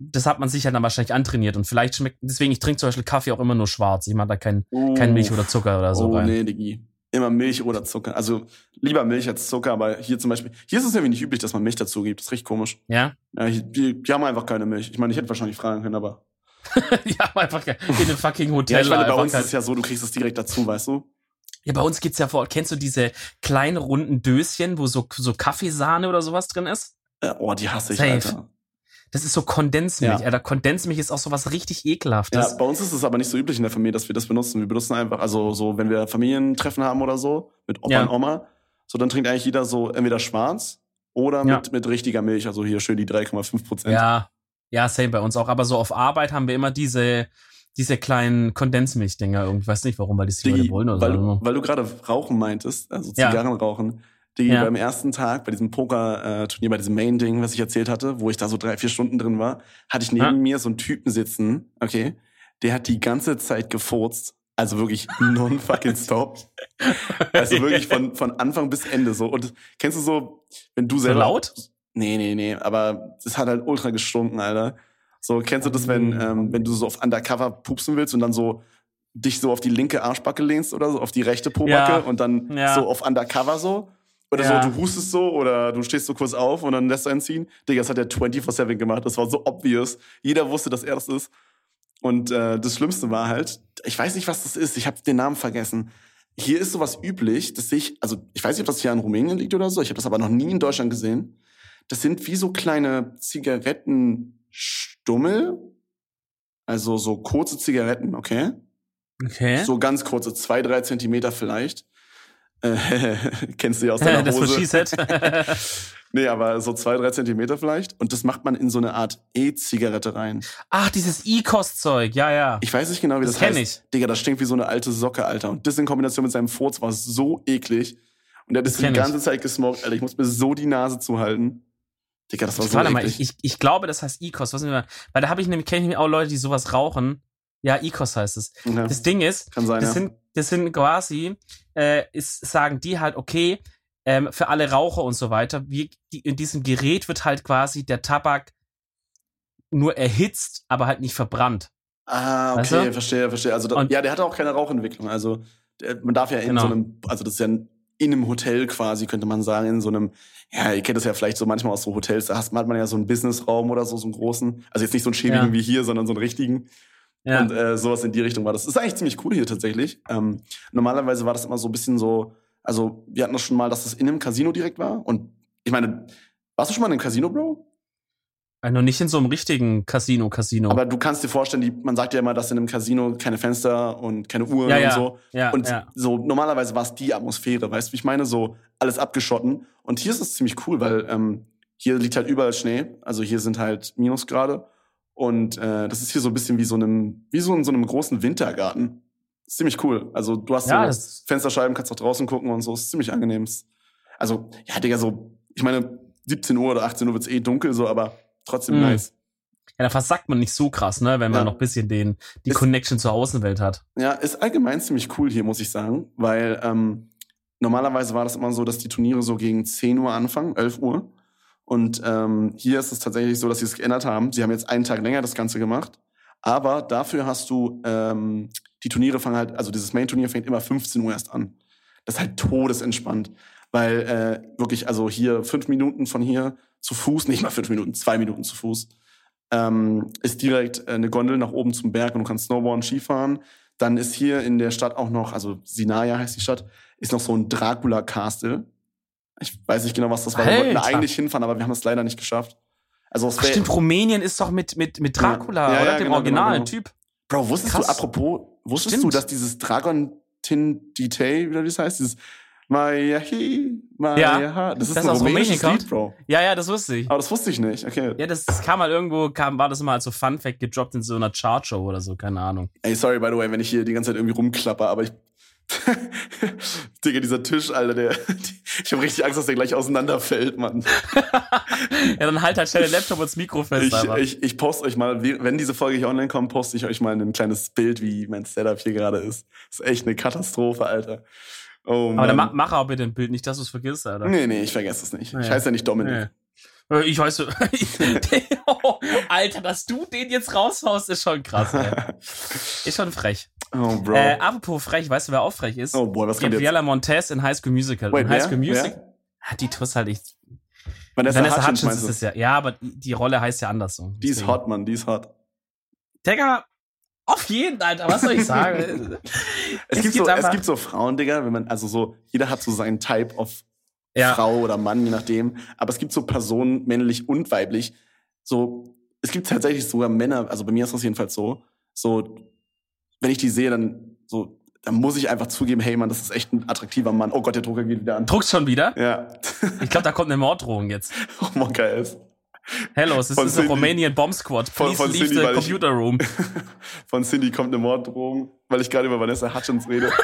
das hat man sich ja dann wahrscheinlich antrainiert und vielleicht schmeckt deswegen ich trinke zum Beispiel Kaffee auch immer nur schwarz. Ich mache da kein, uh, kein Milch oder Zucker oder so oh, rein. nee, Digi. Immer Milch oder Zucker. Also lieber Milch als Zucker, aber hier zum Beispiel, hier ist es irgendwie nicht üblich, dass man Milch dazu gibt. Das ist richtig komisch. Ja? Ja, die, die haben einfach keine Milch. Ich meine, ich hätte wahrscheinlich fragen können, aber. die haben einfach in einem fucking Hotel. Ja, ich meine, bei uns ist es ja so, du kriegst es direkt dazu, weißt du? Ja, bei uns geht's ja vor. Kennst du diese kleinen runden Döschen, wo so, so Kaffeesahne oder sowas drin ist? Äh, oh, die hasse ich, Safe. Alter. Das ist so Kondensmilch. Ja. Alter, Kondensmilch ist auch so was richtig ekelhaftes. Ja, bei uns ist es aber nicht so üblich in der Familie, dass wir das benutzen. Wir benutzen einfach, also so, wenn wir Familientreffen haben oder so, mit Opa ja. und Oma, so dann trinkt eigentlich jeder so entweder schwarz oder mit, ja. mit richtiger Milch, also hier schön die 3,5 Prozent. Ja, ja, same bei uns auch. Aber so auf Arbeit haben wir immer diese, diese kleinen Kondensmilchdinger irgendwie. Ich weiß nicht warum, weil die die Leute wollen oder weil, so. Weil du gerade Rauchen meintest, also Zigarren ja. rauchen. Die ja. beim ersten Tag bei diesem Poker-Turnier, bei diesem Main-Ding, was ich erzählt hatte, wo ich da so drei, vier Stunden drin war, hatte ich neben ja. mir so einen Typen sitzen, okay, der hat die ganze Zeit gefurzt. Also wirklich non-fucking stop. Also wirklich von, von Anfang bis Ende so. Und kennst du so, wenn du selber. So laut? Nee, nee, nee. Aber es hat halt ultra gestunken, Alter. So, kennst du das, wenn, mhm. ähm, wenn du so auf Undercover pupsen willst und dann so dich so auf die linke Arschbacke lehnst oder so, auf die rechte Pobacke ja. und dann ja. so auf Undercover so? Oder ja. so, du hustest so oder du stehst so kurz auf und dann lässt du einen ziehen. Digga, das hat er 24-7 gemacht. Das war so obvious. Jeder wusste, dass er das ist. Und äh, das Schlimmste war halt, ich weiß nicht, was das ist. Ich habe den Namen vergessen. hier ist sowas üblich, dass ich, also ich weiß nicht, ob das hier in Rumänien liegt oder so, ich habe das aber noch nie in Deutschland gesehen. Das sind wie so kleine Zigarettenstummel, also so kurze Zigaretten, okay? Okay. So ganz kurze, zwei, drei Zentimeter vielleicht. Äh, kennst du ja aus deiner das Hose. She-Set. nee, aber so zwei, drei Zentimeter vielleicht. Und das macht man in so eine Art E-Zigarette rein. Ach, dieses E-Kost-Zeug, ja, ja. Ich weiß nicht genau, wie das, Das kenn heißt. Digga, das stinkt wie so eine alte Socke, Alter. Und das in Kombination mit seinem Furz war so eklig. Und er hat das, Das die ganze ich. Zeit gesmoked, Alter. Ich muss mir so die Nase zuhalten. Digga, das war so Warte mal, ich, ich, ich glaube, das heißt mal, weil da habe ich nämlich, kenne ich nämlich auch Leute, die sowas rauchen. Ja, E-Kost heißt es. ja, Das Ding ist, kann sein, das ja. sind, das sind quasi, äh, ist, sagen die halt, okay, ähm, für alle Raucher und so weiter, wie, die, in diesem Gerät wird halt quasi der Tabak nur erhitzt, aber halt nicht verbrannt. Ah, Weißt okay, du? verstehe, verstehe. Also, da, Und- ja, der hatte auch keine Rauchentwicklung. Also, der, man darf ja in Genau. so einem, also das ist ja in einem Hotel quasi, könnte man sagen, in so einem, ja, ihr kennt das ja vielleicht so manchmal aus so Hotels, da hast, hat man ja so einen Businessraum oder so, so einen großen. Also jetzt nicht so einen schäbigen Ja. wie hier, sondern so einen richtigen. Ja. Und äh, sowas in die Richtung war das. Das ist eigentlich ziemlich cool hier tatsächlich. Ähm, normalerweise war das immer so ein bisschen so, also wir hatten das schon mal, dass das in einem Casino direkt war. Und ich meine, warst du schon mal in einem Casino, Bro? Äh, Nur nicht in so einem richtigen Casino, Casino. Aber du kannst dir vorstellen, die, man sagt ja immer, dass in einem Casino keine Fenster und keine Uhren Ja, ja. und so. ja, Und ja. so normalerweise war es die Atmosphäre, weißt du, wie ich meine? So alles abgeschotten. Und hier ist es ziemlich cool, weil ähm, hier liegt halt überall Schnee. Also hier sind halt Minusgrade. Und äh, das ist hier so ein bisschen wie so einem, wie so in so einem großen Wintergarten. Ist ziemlich cool. Also du hast Ja, so Fensterscheiben, kannst auch draußen gucken und so. Ist ziemlich angenehm. Also, ja, Digga, so, ich meine, 17 Uhr oder 18 Uhr wird's eh dunkel, so, aber trotzdem Mhm. nice. Ja, da versackt man nicht so krass, ne, wenn man Ja. noch ein bisschen den, die Ist- Connection zur Außenwelt hat. Ja, ist allgemein ziemlich cool hier, muss ich sagen, weil ähm, normalerweise war das immer so, dass die Turniere so gegen 10 Uhr anfangen, 11 Uhr. Und ähm, hier ist es tatsächlich so, dass sie es geändert haben. Sie haben jetzt einen Tag länger das Ganze gemacht. Aber dafür hast du, ähm, die Turniere fangen halt, also dieses Main-Turnier fängt immer 15 Uhr erst an. Das ist halt todesentspannt. Weil äh, wirklich, also hier fünf Minuten von hier zu Fuß, nicht mal fünf Minuten, zwei Minuten zu Fuß, ähm, ist direkt äh, eine Gondel nach oben zum Berg und du kannst Snowboarden, Skifahren. Dann ist hier in der Stadt auch noch, also Sinaya heißt die Stadt, ist noch so ein Dracula-Castle. Ich weiß nicht genau, was das war. Wir wollten da Alter. eigentlich hinfahren, aber wir haben es leider nicht geschafft. Also Ach, stimmt, Rumänien ist doch mit, mit, mit Dracula, Ja, ja, oder? ja, Dem genau, originalen genau, genau. Typ. Bro, wusstest Krass. du, apropos, wusstest Stimmt. du, dass dieses Dragon Tindite, wie das heißt, dieses Mayahi, Mayaha, das ist das ein aus Rumänien kommt? Lied, Bro. Ja, ja, das wusste ich. Aber das wusste ich nicht, okay. Ja, das, das kam mal irgendwo, kam, war das mal als so Fun Fact gedroppt in so einer Chartshow oder so, keine Ahnung. Ey, sorry, by the way, wenn ich hier die ganze Zeit irgendwie rumklapper, aber ich. Digga, dieser Tisch, Alter, der. Ich habe richtig Angst, dass der gleich auseinanderfällt, Mann. Ja, dann halt halt schnell den Laptop und das Mikro fest, Ich, aber. ich, ich poste euch mal, wenn diese Folge hier online kommt, poste ich euch mal ein kleines Bild, wie mein Setup hier gerade ist. Das ist echt eine Katastrophe, Alter. Oh, aber dann ma Mann. mach auch bitte ein Bild, nicht, dass du es vergisst, Alter. Nee, nee, ich vergesse es nicht. Nee. Ich heiße ja nicht Dominik. Nee. Äh, Ich weiß so. Oh, Alter, dass du den jetzt raushaust, ist schon krass, ey. Ist schon frech. Oh, Bro. Äh, apropos frech, weißt du, wer auch frech ist? oh, boy, was kommt jetzt? Gabriella Montez in High School Musical. Wait, in High? School Music. Wer? Ah, Die tust halt ich. Vanessa, Vanessa Hutchins, Hutchins ist es ja. Ja, aber die Rolle heißt ja anders so. Die ist hot, Mann, die ist hot. Digga, auf jeden, Alter, was soll ich sagen? Es, gibt so, es gibt so Frauen, Digga, wenn man, also so, jeder hat so seinen Type of ja. Frau oder Mann, je nachdem. Aber es gibt so Personen, männlich und weiblich. So, es gibt tatsächlich sogar Männer, also bei mir ist das jedenfalls so, so, wenn ich die sehe, dann so, dann muss ich einfach zugeben, hey Mann, das ist echt ein attraktiver Mann. Oh Gott, der Drucker geht wieder an. Druckst schon wieder? Ja. Ich glaube, da kommt eine Morddrohung jetzt. oh geil ist. Hello, es ist Von ein. Romanian Bomb Squad. Von- Please von leave Cindy, the weil ich- computer room. Von Cindy kommt eine Morddrohung, weil ich gerade über Vanessa Hutchins rede.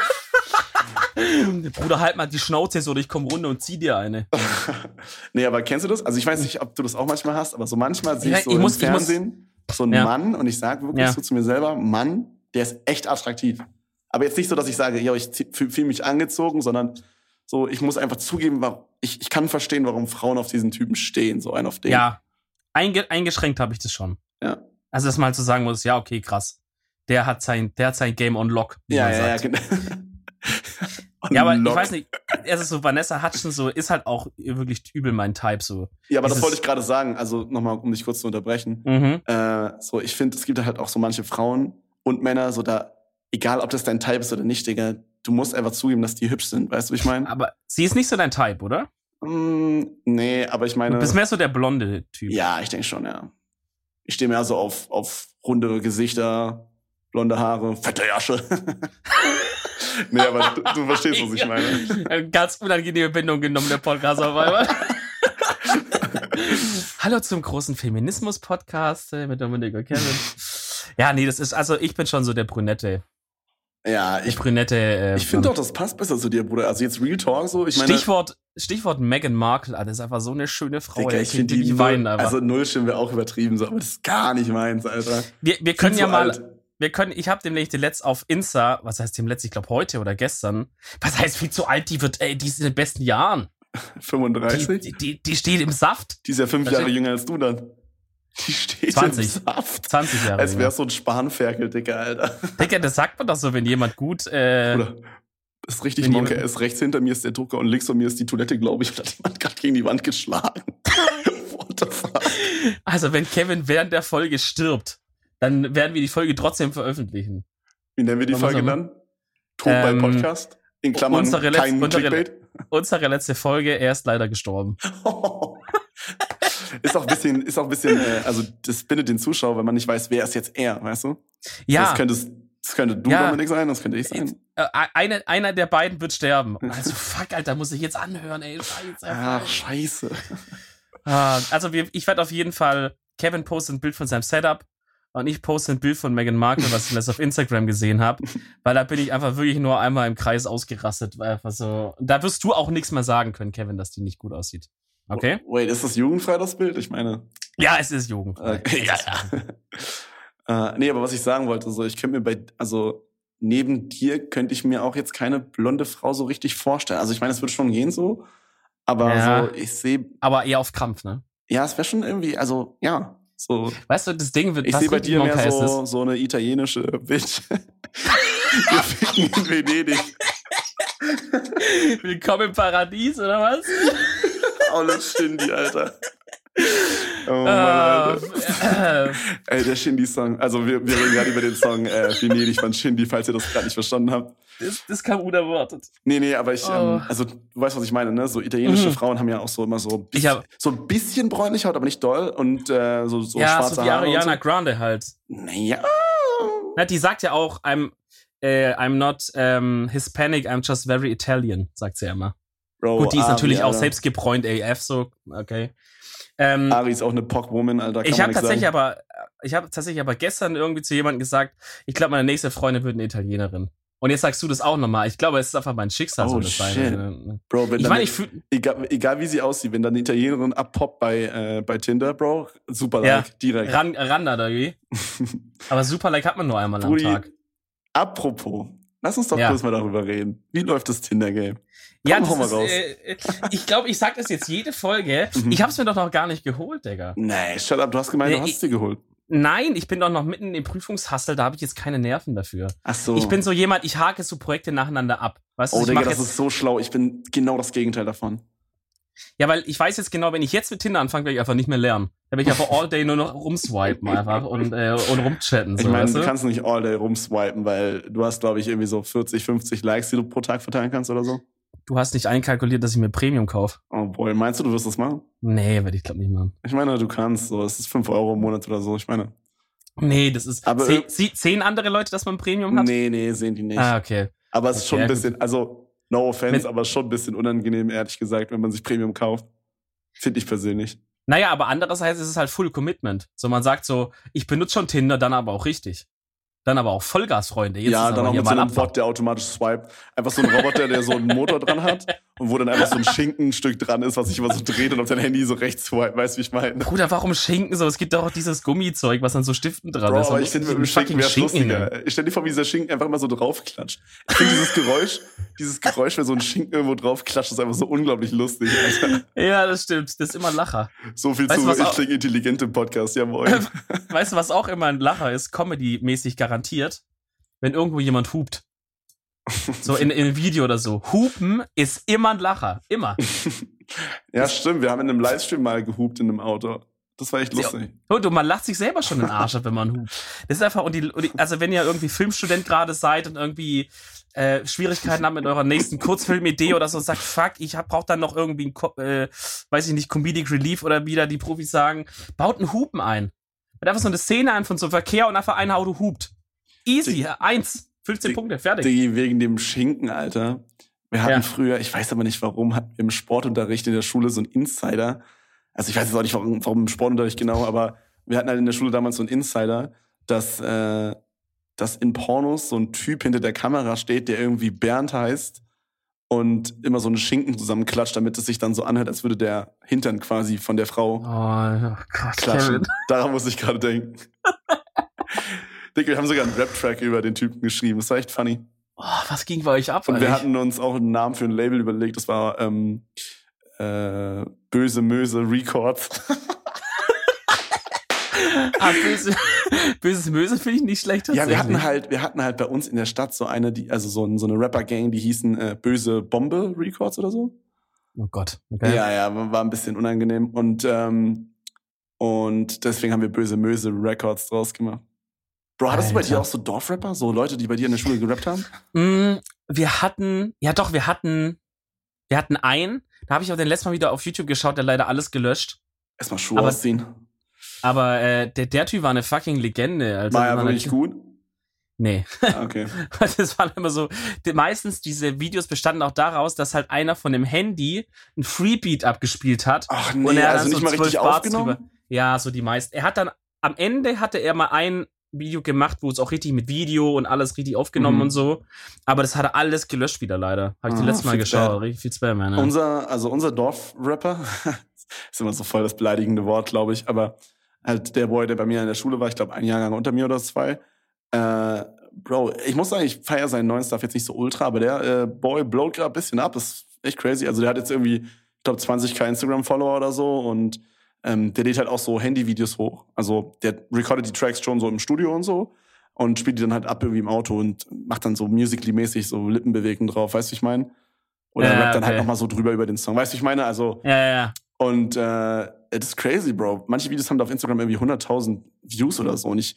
Bruder, halt mal die Schnauze so, oder ich komme runter und zieh dir eine. nee, aber kennst du das? Also ich weiß nicht, ob du das auch manchmal hast, aber so manchmal sehe Ja, ich so ich im muss- ich muss- Fernsehen so einen Ja. Mann und ich sage wirklich Ja. so zu mir selber, Mann, der ist echt attraktiv. Aber jetzt nicht so, dass ich sage, ja, ich fühle mich angezogen, sondern so, ich muss einfach zugeben, ich, ich kann verstehen, warum Frauen auf diesen Typen stehen, so ein auf den. Ja. Einge eingeschränkt habe ich das schon. Ja. Also, dass man halt so sagen muss, ja, okay, krass. Der hat sein, der hat sein Game on Lock. Ja, ja, ja, genau. Ja, aber Lock. ich weiß nicht, also so Vanessa Hutchins so ist halt auch wirklich übel mein Type so. Ja, aber das wollte ich gerade sagen. Also nochmal, um dich kurz zu unterbrechen. Mhm. Äh, so, ich finde, es gibt halt auch so manche Frauen und Männer, so da, egal ob das dein Type ist oder nicht, Digga, du musst einfach zugeben, dass die hübsch sind, weißt du, wie ich meine? Aber sie ist nicht so dein Type, oder? Mm, nee, aber ich meine. Du bist mehr so der blonde Typ. Ja, ich denke schon, ja. Ich stehe mehr so auf, auf runde Gesichter, blonde Haare, fette Jasche. nee, aber du, du verstehst, was ich meine. Ganz unangenehme Bindung genommen, der Podcast auf einmal. Hallo zum großen Feminismus-Podcast äh, mit Dominik und Kevin. Ja, nee, das ist, also ich bin schon so der Brünette. Ja, ich, Brünette. Äh, ich finde doch, das passt besser zu dir, Bruder. Also jetzt Real Talk so. Ich meine, Stichwort, Stichwort Meghan Markle, Alter, ist einfach so eine schöne Frau. Digga, ich finde die weinen, aber. Also null stimmt wäre auch übertrieben, so, aber das ist gar nicht meins, Alter. Wir, wir können ja mal. Alt. Wir können, ich habe demnächst die letzt auf Insta, was heißt dem letzt, ich glaube heute oder gestern. Was heißt viel zu alt, die wird, ey, die ist in den besten Jahren. 35? Die, die, die steht im Saft. Die ist ja fünf Jahre jünger als du dann. Die steht 20. im Saft. 20 Jahre. Als wäre so ein Spanferkel, Digga, Alter. Digga, das sagt man doch so, wenn jemand gut. Äh, Oder ist richtig, Monke. Er ist rechts hinter mir ist der Drucker und links von mir ist die Toilette, glaube ich. Und hat jemand gerade gegen die Wand geschlagen. What the fuck? Also, wenn Kevin während der Folge stirbt, dann werden wir die Folge trotzdem veröffentlichen. Wie nennen wir die Folge dann? Tod ähm, beim Podcast? In Klammern unsere kein unsere, unsere letzte Folge, er ist leider gestorben. ist auch ein bisschen, ist auch ein bisschen, äh, also das bindet den Zuschauer, wenn man nicht weiß, wer ist jetzt er, weißt du? Ja. Das könnte, das könnte du, ja. Dominik, sein, das könnte ich sein. Äh, eine, einer der beiden wird sterben. Also fuck, Alter, muss ich jetzt anhören, ey. Scheiße. Ach, scheiße. Ah, also wir, ich werde auf jeden Fall, Kevin postet ein Bild von seinem Setup und ich poste ein Bild von Meghan Markle, was ich jetzt auf Instagram gesehen habe, weil da bin ich einfach wirklich nur einmal im Kreis ausgerastet. Einfach so. Da wirst du auch nichts mehr sagen können, Kevin, dass die nicht gut aussieht. Okay? Wait, ist das jugendfrei, das Bild? Ich meine. Ja, es ist jugendfrei. Okay, ja, ja. äh, nee, aber was ich sagen wollte, so, ich könnte mir bei, also, neben dir könnte ich mir auch jetzt keine blonde Frau so richtig vorstellen. Also, ich meine, es würde schon gehen so, aber ja, so, ich sehe. Aber eher auf Krampf, ne? Ja, es wäre schon irgendwie, also, ja. So. Weißt du, das Ding wird Ich sehe bei dir mehr so, so eine italienische Bitch. Wir ficken in Venedig. Willkommen im Paradies, oder was? Paula Shindy, Alter. Oh Mann, Alter. Ey, der Shindy-Song. Also wir, wir reden gerade über den Song äh, Venedig von Shindy, falls ihr das gerade nicht verstanden habt. Das, das kam unerwartet. Nee, nee, aber ich, ähm, oh. ähm, also du weißt, was ich meine, ne? So italienische mhm. Frauen haben ja auch so immer so, ich hab, so ein bisschen bräunliche Haut, aber nicht doll. Und äh, so, so ja, schwarze so wie Haare. Ariana so. Grande halt. Naja. Na, die sagt ja auch, I'm, äh, I'm not ähm, Hispanic, I'm just very Italian, sagt sie ja immer. Bro, Gut, die ist Ari, natürlich Alter. auch selbst gebräunt AF, so, okay. Ähm, Ari ist auch eine Pock-Woman, Alter. ich habe tatsächlich sagen. aber, ich habe tatsächlich aber gestern irgendwie zu jemandem gesagt, ich glaube, meine nächste Freundin wird eine Italienerin. Und jetzt sagst du das auch nochmal. Ich glaube, es ist einfach mein Schicksal, oh, so das shit. Sein. Bro, wenn ich meine, ich egal, egal wie sie aussieht, wenn dann eine Italienerin abpoppt bei, äh, bei Tinder, Bro, super ja, like, direkt. Ran, ran da, wie? aber super like hat man nur einmal Brudi, am Tag. Apropos, lass uns doch ja. kurz mal darüber reden. Wie läuft das Tinder-Game? Ja, das ist, äh, ich glaube, ich sag das jetzt jede Folge. Mhm. Ich hab's mir doch noch gar nicht geholt, Digga. Nee, shut up, du hast gemeint, nee, du hast sie geholt. Nein, ich bin doch noch mitten im Prüfungshassel, da habe ich jetzt keine Nerven dafür. Ach so. Ich bin so jemand, ich hake so Projekte nacheinander ab. Weißt oh, du, Digga, das ist so schlau. Ich bin genau das Gegenteil davon. Ja, weil ich weiß jetzt genau, wenn ich jetzt mit Tinder anfange, werde ich einfach nicht mehr lernen. Da werde ich einfach all day nur noch rumswipen einfach und, äh, und rumchatten. So, ich meine, weißt du? kannst nicht all day rumswipen, weil du hast, glaube ich, irgendwie so 40, 50 Likes, die du pro Tag verteilen kannst oder so. Du hast nicht einkalkuliert, dass ich mir Premium kaufe. Oh boy, meinst du, du wirst das machen? Nee, werde ich glaube nicht machen. Ich meine, du kannst, so, es ist 5 Euro im Monat oder so, ich meine. Nee, das ist. Aber sie, sehen andere Leute, dass man Premium hat? Nee, nee, sehen die nicht. Ah, okay. Aber es ist okay, schon ein bisschen, also, no offense, Mit, aber schon ein bisschen unangenehm, ehrlich gesagt, wenn man sich Premium kauft. Finde ich persönlich. Naja, aber andererseits ist es halt Full Commitment. So, man sagt so, ich benutze schon Tinder, dann aber auch richtig. Dann aber auch Vollgasfreunde. Jetzt ja, dann auch mit so einem Bot, der automatisch swiped. Einfach so ein Roboter, der so einen Motor dran hat und wo dann einfach so ein Schinkenstück dran ist, was sich immer so dreht und auf dein Handy so rechts swiped. Weißt du, wie ich meine? Bruder, warum Schinken so? Es gibt doch auch dieses Gummizeug, was an so Stiften dran Bro, ist. aber ich finde, mit dem Schinken wäre lustiger. Ich stell dir vor, wie dieser Schinken einfach immer so draufklatscht. Ich finde dieses Geräusch, dieses Geräusch, wenn so ein Schinken irgendwo draufklatscht, ist einfach so unglaublich lustig. Alter. Ja, das stimmt. Das ist immer ein Lacher. So viel weißt zu Ich klinge intelligent im Podcast, ja moin. weißt du, was auch immer ein Lacher ist? Comedy-mäßig garantiert wenn irgendwo jemand hupt. So in, in einem Video oder so. Hupen ist immer ein Lacher. Immer. ja, stimmt. Wir haben in einem Livestream mal gehupt in einem Auto. Das war echt lustig. Und du, man lacht sich selber schon den Arsch ab, wenn man hupt. Das ist einfach, und die, und die also wenn ihr irgendwie Filmstudent gerade seid und irgendwie äh, Schwierigkeiten habt mit eurer nächsten Kurzfilmidee oder so, sagt, fuck, ich hab, brauch dann noch irgendwie ein, äh, weiß ich nicht, Comedic Relief oder wieder die Profis sagen, baut einen Hupen ein. Und einfach so eine Szene ein von so Verkehr und einfach ein Auto hupt. Easy, die, eins, 15 die, Punkte, fertig. Die, wegen dem Schinken, Alter. Wir hatten ja. früher, ich weiß aber nicht warum, hatten wir im Sportunterricht in der Schule so einen Insider. Also ich weiß jetzt auch nicht, warum, warum im Sportunterricht genau, aber wir hatten halt in der Schule damals so einen Insider, dass, äh, dass in Pornos so ein Typ hinter der Kamera steht, der irgendwie Bernd heißt und immer so einen Schinken zusammenklatscht, damit es sich dann so anhört, als würde der Hintern quasi von der Frau oh, Gott, klatschen. Daran muss ich gerade denken. Dick, wir haben sogar einen Rap-Track über den Typen geschrieben. Das war echt funny. Oh, was ging bei euch ab? Und wir hatten uns auch einen Namen für ein Label überlegt. Das war ähm, äh, Böse Möse Records. ah, böse, böses Möse finde ich nicht schlecht. Ja, wir hatten halt, wir hatten halt bei uns in der Stadt so eine, die, also so, so eine Rapper-Gang, die hießen äh, Böse Bombe Records oder so. Oh Gott. Okay. Ja, ja, war ein bisschen unangenehm. Und, ähm, und deswegen haben wir Böse Möse Records draus gemacht. Bro, hattest Alter. du bei dir auch so Dorfrapper? So Leute, die bei dir in der Schule gerappt haben? Mm, wir hatten, ja doch, wir hatten, wir hatten einen, da habe ich auch den letzten Mal wieder auf YouTube geschaut, der leider alles gelöscht. Erstmal Schuhe aber, ausziehen. Aber äh, der, der Typ war eine fucking Legende. Also, war er wirklich gut? Nee. Ah, okay. das war immer so. Die, meistens diese Videos bestanden auch daraus, dass halt einer von dem Handy ein Freebeat abgespielt hat. Ach nee, und er also nicht so mal richtig aufgenommen? Drüber. Ja, so die meisten. Er hat dann am Ende hatte er mal ein Video gemacht, wo es auch richtig mit Video und alles richtig aufgenommen mhm. und so. Aber das hat er alles gelöscht wieder leider. Habe ich ah, das letzte Mal geschaut. Bad. Richtig viel Spam, ja. Ne? Unser, also unser Dorfrapper, ist immer so voll das beleidigende Wort, glaube ich, aber halt der Boy, der bei mir in der Schule war, ich glaube ein Jahrgang unter mir oder zwei. Äh, Bro, ich muss sagen, ich feiere seinen neuen Stuff jetzt nicht so ultra, aber der äh, Boy blowt gerade ein bisschen ab. Das ist echt crazy. Also der hat jetzt irgendwie, ich glaube, 20k Instagram-Follower oder so und ähm, der lädt halt auch so Handyvideos hoch. Also der recordet die Tracks schon so im Studio und so und spielt die dann halt ab irgendwie im Auto und macht dann so musically-mäßig so Lippenbewegungen drauf, weißt du, ich meine? Oder ja, rappt dann halt okay. halt nochmal so drüber über den Song, weißt du, ich meine? Also. Ja, ja, ja. Und äh, das ist crazy, Bro. Manche Videos haben da auf Instagram irgendwie 100.000 Views oder so. Und ich,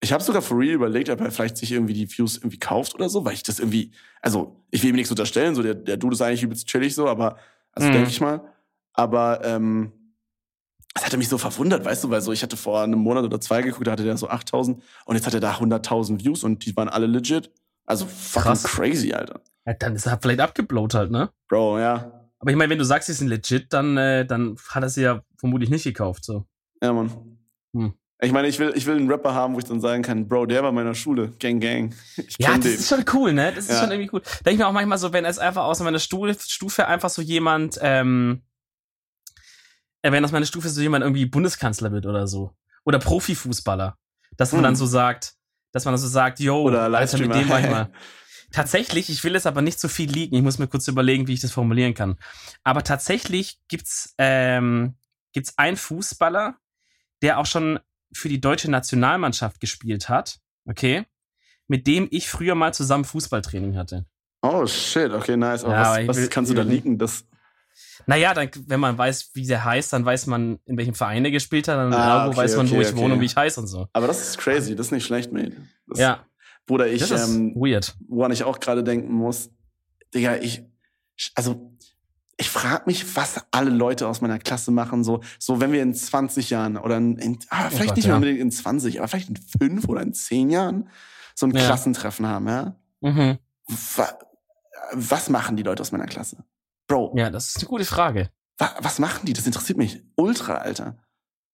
ich habe sogar for real überlegt, ob er vielleicht sich irgendwie die Views irgendwie kauft oder so, weil ich das irgendwie, also ich will ihm nichts unterstellen, so der, der Dude ist eigentlich übelst chillig so, aber, also mhm. denke ich mal. Aber ähm, das hatte mich so verwundert, weißt du, weil so ich hatte vor einem Monat oder zwei geguckt, da hatte der so 8000 und jetzt hat er da 100.000 Views und die waren alle legit. Also fucking Krass. crazy, Alter. Ja, dann ist er vielleicht abgeblowt halt, ne? Bro, ja. Aber ich meine, wenn du sagst, sie sind legit, dann, äh, dann hat er sie ja vermutlich nicht gekauft, so. Ja, Mann. Hm. Ich meine, ich will, ich will einen Rapper haben, wo ich dann sagen kann, Bro, der war meiner Schule. Gang, gang. Ich ja, das den. ist schon cool, ne? Das ist ja. schon irgendwie cool. Denke ich mir auch manchmal so, wenn es einfach außer meiner Stufe einfach so jemand, ähm, äh, wenn aus meiner Stufe so jemand irgendwie Bundeskanzler wird oder so. Oder Profifußballer. Dass man hm. dann so sagt, dass man dann so sagt, yo, oder Alter, mit dem manchmal. tatsächlich, ich will es aber nicht so viel liegen. Ich muss mir kurz überlegen, wie ich das formulieren kann. Aber tatsächlich gibt's ähm, gibt's einen Fußballer, der auch schon für die deutsche Nationalmannschaft gespielt hat. Okay, mit dem ich früher mal zusammen Fußballtraining hatte. Oh shit, okay, nice. Aber ja, was, was will, kannst du da liegen? Das naja, dann, wenn man weiß, wie der heißt, dann weiß man, in welchem Verein er gespielt hat, dann ah, okay, weiß man, okay, wo ich okay. wohne und wie ich heiße und so. Aber das ist crazy, das ist nicht schlecht, mate. Das, ja. Bruder, ich, ähm, weird. woran ich auch gerade denken muss, Digga, ich, also, ich frage mich, was alle Leute aus meiner Klasse machen, so, so wenn wir in 20 Jahren oder in, in ah, vielleicht oh Gott, nicht ja. unbedingt in 20, aber vielleicht in 5 oder in 10 Jahren so ein ja. Klassentreffen haben, ja? Mhm. Was, was machen die Leute aus meiner Klasse? Bro. Ja, das ist eine gute Frage. Wa was machen die? Das interessiert mich ultra, Alter.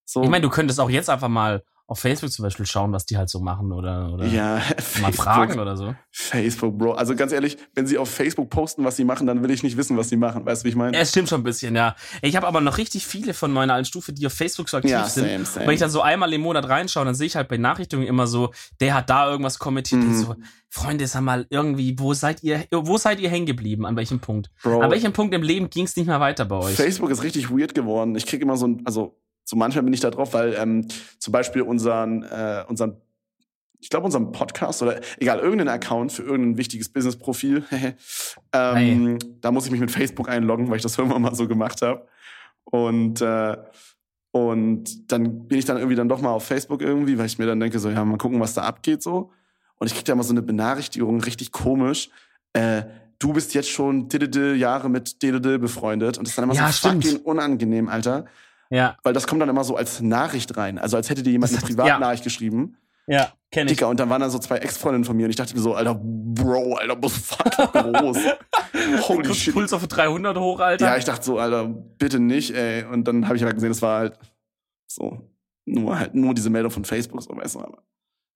So. Ich meine, du könntest auch jetzt einfach mal auf Facebook zum Beispiel schauen, was die halt so machen oder, oder ja, mal Facebook, fragen oder so. Facebook, Bro. Also ganz ehrlich, wenn sie auf Facebook posten, was sie machen, dann will ich nicht wissen, was sie machen. Weißt du, wie ich meine? Ja, es stimmt schon ein bisschen, ja. Ich habe aber noch richtig viele von meiner alten Stufe, die auf Facebook so aktiv ja, sind. Same, same. Wenn ich dann so einmal im Monat reinschaue, dann sehe ich halt bei Nachrichtungen immer so, der hat da irgendwas kommentiert mhm. und so. Freunde, sag mal, irgendwie, wo seid ihr, wo seid ihr hängen geblieben? An welchem Punkt? Bro, An welchem Punkt im Leben ging es nicht mehr weiter bei euch? Facebook ist richtig weird geworden. Ich krieg immer so ein, also so manchmal bin ich da drauf, weil ähm, zum Beispiel unseren, äh, unseren ich glaube, unseren Podcast oder egal, irgendeinen Account für irgendein wichtiges Business-Profil. ähm. Da muss ich mich mit Facebook einloggen, weil ich das irgendwann mal so gemacht habe. Und äh, Und dann bin ich dann irgendwie dann doch mal auf Facebook irgendwie, weil ich mir dann denke, so, ja, mal gucken, was da abgeht so. Und ich krieg da immer so eine Benachrichtigung, richtig komisch. Äh, du bist jetzt schon Jahre mit befreundet. Und das ist dann immer Ja, so fucking unangenehm, Alter. Ja, Weil das kommt dann immer so als Nachricht rein. Also als hätte dir jemand eine Privatnachricht geschrieben. ja, kenn ich. Dicker, und dann waren da so zwei Ex-Freundinnen von mir und ich dachte mir so, Alter, Bro, Alter, was fucking groß. Holy shit. Puls auf 300 hoch, Alter. Ja, ich dachte so, Alter, bitte nicht, ey. Und dann habe ich aber gesehen, es war halt so, nur halt, nur diese Meldung von Facebook, so, weißt du, aber.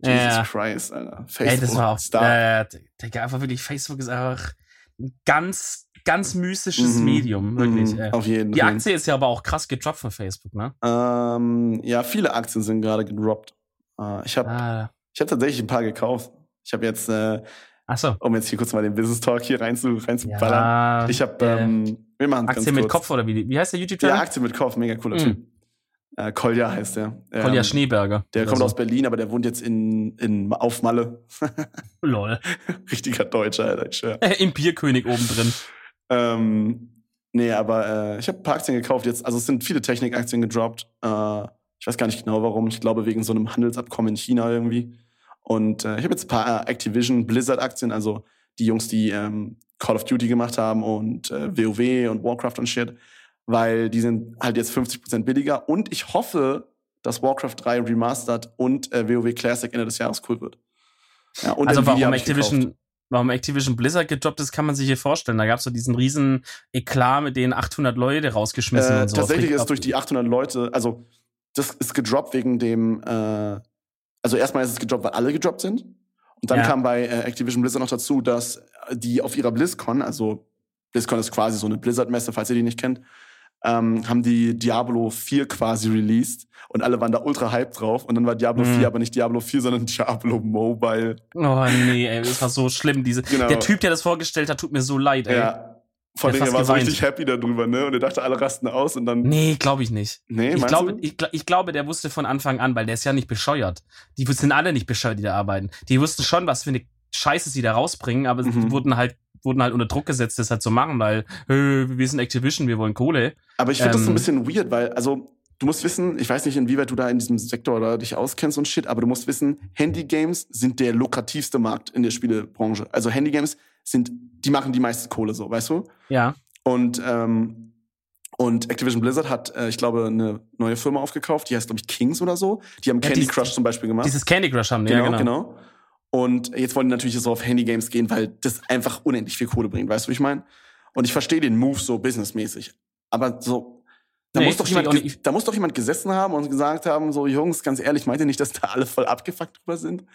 Jesus Ja. Christ, Alter. Facebook. Ey, das war auch. Star. Äh, Digga, einfach wirklich, Facebook ist einfach ein ganz, ganz mystisches Mhm. Medium, wirklich. Mhm, ey. Auf jeden Die Fall. Aktie ist ja aber auch krass gedroppt von Facebook, ne? Ähm, ja, viele Aktien sind gerade gedroppt. Äh, ich habe Ah, ich hab tatsächlich ein paar gekauft. Ich habe jetzt, äh, achso. um jetzt hier kurz mal den Business Talk hier rein zu, reinzuballern. Ja, ich habe, äh, ähm, wir machen Aktien ganz mit. Kopf oder wie? Wie heißt der Ja, YouTube-Channel? Aktien mit Kopf, mega cooler Mhm. Typ. Äh, Kolja heißt der. Kolja Ähm, Schneeberger. Der kommt so. aus Berlin, aber der wohnt jetzt in, in auf Malle. Lol. Richtiger Deutscher, Alter, ich schwör. Im Bierkönig oben drin. Ähm, nee, aber äh, ich habe ein paar Aktien gekauft jetzt. Also es sind viele Technikaktien gedroppt. Äh, ich weiß gar nicht genau warum. Ich glaube wegen so einem Handelsabkommen in China irgendwie. Und äh, ich habe jetzt ein paar äh, Activision Blizzard-Aktien, also die Jungs, die ähm, Call of Duty gemacht haben und äh, WoW und Warcraft und Shit, weil die sind halt jetzt 50% billiger. Und ich hoffe, dass Warcraft 3 Remastered und äh, WoW Classic Ende des Jahres cool wird. Ja, und also Nvidia warum. Activision, warum Activision Blizzard gedroppt ist, kann man sich hier vorstellen. Da gab es so diesen riesen Eklat mit den 800 Leute rausgeschmissen Äh, und so. tatsächlich ist durch die 800 Leute, also das ist gedroppt wegen dem, äh, also erstmal ist es gedroppt, weil alle gedroppt sind. Und dann Ja. kam bei äh, Activision Blizzard noch dazu, dass die auf ihrer BlizzCon, also BlizzCon ist quasi so eine Blizzard-Messe, falls ihr die nicht kennt, ähm, haben die Diablo 4 quasi released und alle waren da ultra hyped drauf. Und dann war Diablo Mhm. 4 aber nicht Diablo 4, sondern Diablo Mobile. Oh nee, ey, das war so schlimm. Diese, Genau. Der Typ, der das vorgestellt hat, tut mir so leid, ey. Ja. Vor allem, er war so richtig happy darüber, ne? Und er dachte, alle rasten aus und dann. Nee, glaube ich nicht. Nee, Ich glaube, ich, ich glaube, der wusste von Anfang an, weil der ist ja nicht bescheuert. Die sind alle nicht bescheuert, die da arbeiten. Die wussten schon, was für eine Scheiße sie da rausbringen, aber Mhm. sie wurden halt, wurden halt unter Druck gesetzt, das halt zu machen, weil, äh, wir sind Activision, wir wollen Kohle. Aber ich finde das so ein Ähm, bisschen weird, weil, also, du musst wissen, ich weiß nicht, inwieweit du da in diesem Sektor oder dich auskennst und shit, aber du musst wissen, Handygames sind der lukrativste Markt in der Spielebranche. Also Handygames sind, die machen die meiste Kohle so, weißt du? Ja. Und, ähm, und Activision Blizzard hat, äh, ich glaube, eine neue Firma aufgekauft, die heißt, glaube ich, Kings oder so. Die haben Ja, Candy dies- Crush zum Beispiel gemacht. Dieses Candy Crush haben, die, genau, ja, genau. genau. Und jetzt wollen die natürlich so auf Handygames gehen, weil das einfach unendlich viel Kohle bringt, weißt du, wie ich meine? Und ich verstehe den Move so businessmäßig. Aber so, da, Nee, muss doch jemand, da muss doch jemand gesessen haben und gesagt haben, so Jungs, ganz ehrlich, meint ihr nicht, dass da alle voll abgefuckt drüber sind?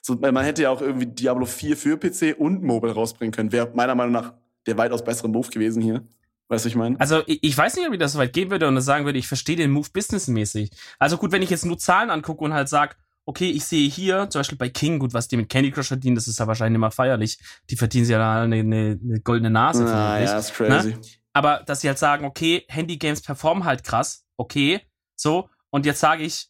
So, man hätte ja auch irgendwie Diablo 4 für PC und Mobile rausbringen können. Wäre meiner Meinung nach der weitaus bessere Move gewesen hier. Weißt du, ich meine? Also ich, weiß nicht, ob ich das so weit gehen würde und sagen würde, ich verstehe den Move businessmäßig. Also gut, wenn ich jetzt nur Zahlen angucke und halt sag, okay, ich sehe hier, zum Beispiel bei King, gut, was die mit Candy Crush verdienen, das ist ja wahrscheinlich immer feierlich. Die verdienen sie ja da eine, eine, eine goldene Nase. Ah, ja, ist crazy. Aber dass sie halt sagen, okay, Handy-Games performen halt krass, okay, so, und jetzt sage ich,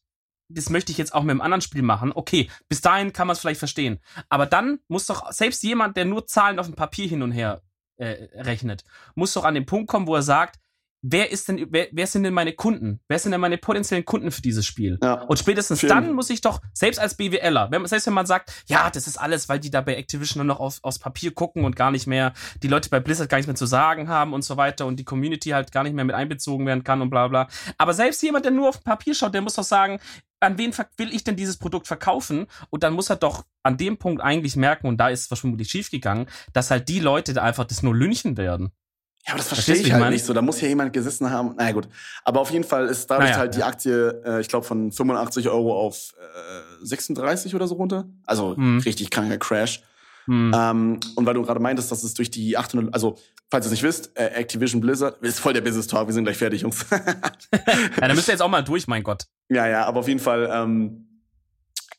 das möchte ich jetzt auch mit einem anderen Spiel machen, okay, bis dahin kann man es vielleicht verstehen. Aber dann muss doch selbst jemand, der nur Zahlen auf dem Papier hin und her äh, rechnet, muss doch an den Punkt kommen, wo er sagt, wer ist denn, wer, wer sind denn meine Kunden? Wer sind denn meine potenziellen Kunden für dieses Spiel? Ja. Und spätestens Film. dann muss ich doch, selbst als BWLer, wenn, selbst wenn man sagt, ja, das ist alles, weil die da bei Activision nur noch auf, aufs Papier gucken und gar nicht mehr, die Leute bei Blizzard gar nichts mehr zu sagen haben und so weiter und die Community halt gar nicht mehr mit einbezogen werden kann und bla bla. Aber selbst jemand, der nur auf Papier schaut, der muss doch sagen, an wen will ich denn dieses Produkt verkaufen? Und dann muss er doch an dem Punkt eigentlich merken, und da ist was vermutlich schiefgegangen, dass halt die Leute da einfach das nur lünchen werden. Ja, aber das Verstehst verstehe wie ich halt nicht so. Da muss ja jemand gesessen haben. Na ja, gut. Aber auf jeden Fall ist dadurch Naja, halt die ja. Aktie, äh, ich glaube, von 85 Euro auf äh, 36 oder so runter. Also Hm. richtig kranker Crash. Hm. Ähm, und weil du gerade meintest, dass es durch die 800, also falls ihr es nicht wisst, äh, Activision Blizzard ist voll der Business Talk. Wir sind gleich fertig, Jungs. Ja, da müsst ihr jetzt auch mal durch, mein Gott. ja, ja, aber auf jeden Fall. Ähm,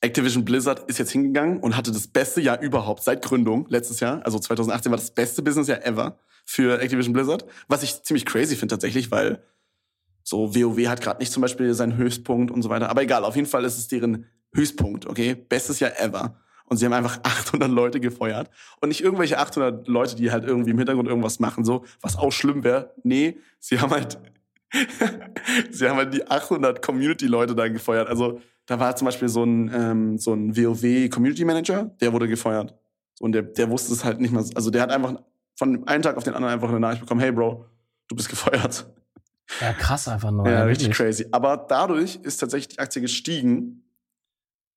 Activision Blizzard ist jetzt hingegangen und hatte das beste Jahr überhaupt seit Gründung letztes Jahr. Also 2018 war das beste Businessjahr ever für Activision Blizzard. Was ich ziemlich crazy finde tatsächlich, weil so WoW hat gerade nicht zum Beispiel seinen Höchstpunkt und so weiter. Aber egal, auf jeden Fall ist es deren Höchstpunkt, okay? Bestes Jahr ever. Und sie haben einfach 800 Leute gefeuert. Und nicht irgendwelche 800 Leute, die halt irgendwie im Hintergrund irgendwas machen, so, was auch schlimm wäre. Nee, sie haben halt sie haben halt die 800 Community-Leute da gefeuert. Also da war zum Beispiel so ein, ähm, so ein WoW-Community-Manager, der wurde gefeuert. Und der, der wusste es halt nicht mehr. Also der hat einfach von einem Tag auf den anderen einfach eine Nachricht bekommen, hey Bro, du bist gefeuert. Ja, krass einfach nur. Ja, richtig crazy. Aber dadurch ist tatsächlich die Aktie gestiegen.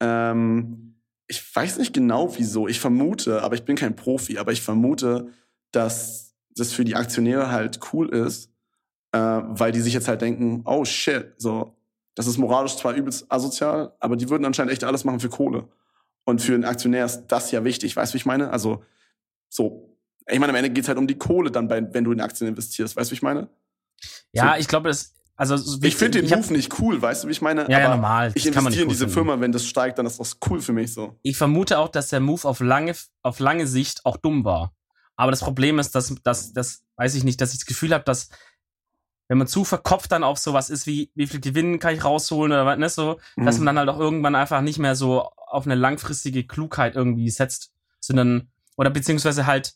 Ähm, ich weiß nicht genau wieso. Ich vermute, aber ich bin kein Profi, aber ich vermute, dass das für die Aktionäre halt cool ist, äh, weil die sich jetzt halt denken, oh shit, so, das ist moralisch zwar übelst asozial, aber die würden anscheinend echt alles machen für Kohle. Und für einen Aktionär ist das ja wichtig, weißt du, wie ich meine? Also, so, ich meine, am Ende geht es halt um die Kohle dann, bei, wenn du in Aktien investierst, weißt du, wie ich meine? Ja, so. ich glaube, das, also ich finde den Move nicht cool, weißt du, wie ich meine? Ja, ja normal. Ich investiere in diese finden. Firma, wenn das steigt, dann ist das cool für mich so. Ich vermute auch, dass der Move auf lange, auf lange Sicht auch dumm war. Aber das Problem ist, dass, dass, dass weiß ich nicht, dass ich das Gefühl habe, dass wenn man zu verkopft dann auf sowas ist, wie wie viel Gewinn kann ich rausholen oder was, ne, so, mhm. dass man dann halt auch irgendwann einfach nicht mehr so auf eine langfristige Klugheit irgendwie setzt, sondern oder beziehungsweise halt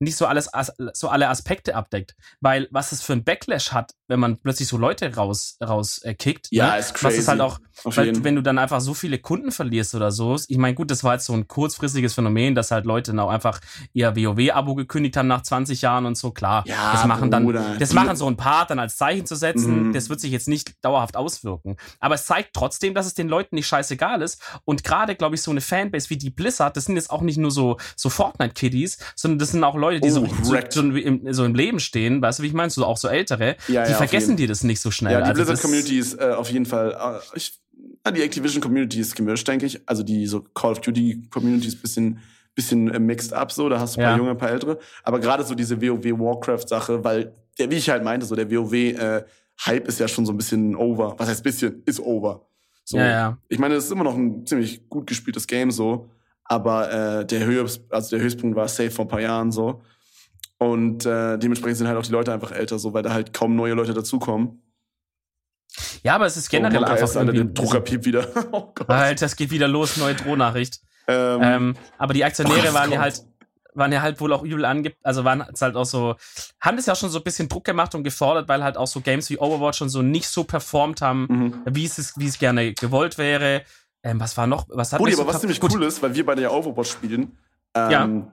nicht so alles so alle Aspekte abdeckt, weil was es für ein Backlash hat, wenn man plötzlich so Leute raus raus äh, ja, ne? ist crazy. Was ist halt auch, weil, wenn du dann einfach so viele Kunden verlierst oder so. Ich meine, gut, das war jetzt so ein kurzfristiges Phänomen, dass halt Leute dann auch einfach ihr WoW-Abo gekündigt haben nach 20 Jahren und so. Klar, ja, das machen dann, Bruder. das machen so ein paar dann als Zeichen zu setzen. Mhm. Das wird sich jetzt nicht dauerhaft auswirken, aber es zeigt trotzdem, dass es den Leuten nicht scheißegal ist. Und gerade, glaube ich, so eine Fanbase wie die Blizzard, das sind jetzt auch nicht nur so so Fortnite-Kiddies, sondern das sind auch Leute, die oh, so so, im, so im Leben stehen, weißt du, wie ich meine? So auch so ältere, ja, die ja, vergessen dir das nicht so schnell. Ja, die also Blizzard-Community ist äh, auf jeden Fall, äh, ich, ja, die Activision-Community ist gemischt, denke ich. Also die so Call of Duty-Community ist bisschen bisschen äh, mixed up so, da hast du ein paar junge, ein paar ältere. Aber gerade so diese WoW-Warcraft-Sache, weil, der, wie ich halt meinte, so der WoW-Hype äh, ist ja schon so ein bisschen over. Was heißt bisschen? Ist over. So, ja, ja. Ich meine, es ist immer noch ein ziemlich gut gespieltes Game so, aber äh, der, Höchst, also der Höchstpunkt war safe vor ein paar Jahren so. Und äh, dementsprechend sind halt auch die Leute einfach älter, so weil da halt kaum neue Leute dazukommen. Ja, aber es ist generell oh, einfach irgendwie... Der Druckerpiep wieder. oh Gott. Alter, es geht wieder los, neue Drohnachricht. Ähm, ähm, aber die Aktionäre waren ja halt waren ja halt wohl auch übel ange... Also waren es halt auch so... Haben das ja schon so ein bisschen Druck gemacht und gefordert, weil halt auch so Games wie Overwatch schon so nicht so performt haben, mhm. wie es wie es gerne gewollt wäre. Ähm, was war noch... Was hat Budi, aber so was ziemlich cool ist, weil wir beide ja Overwatch spielen, ähm, ja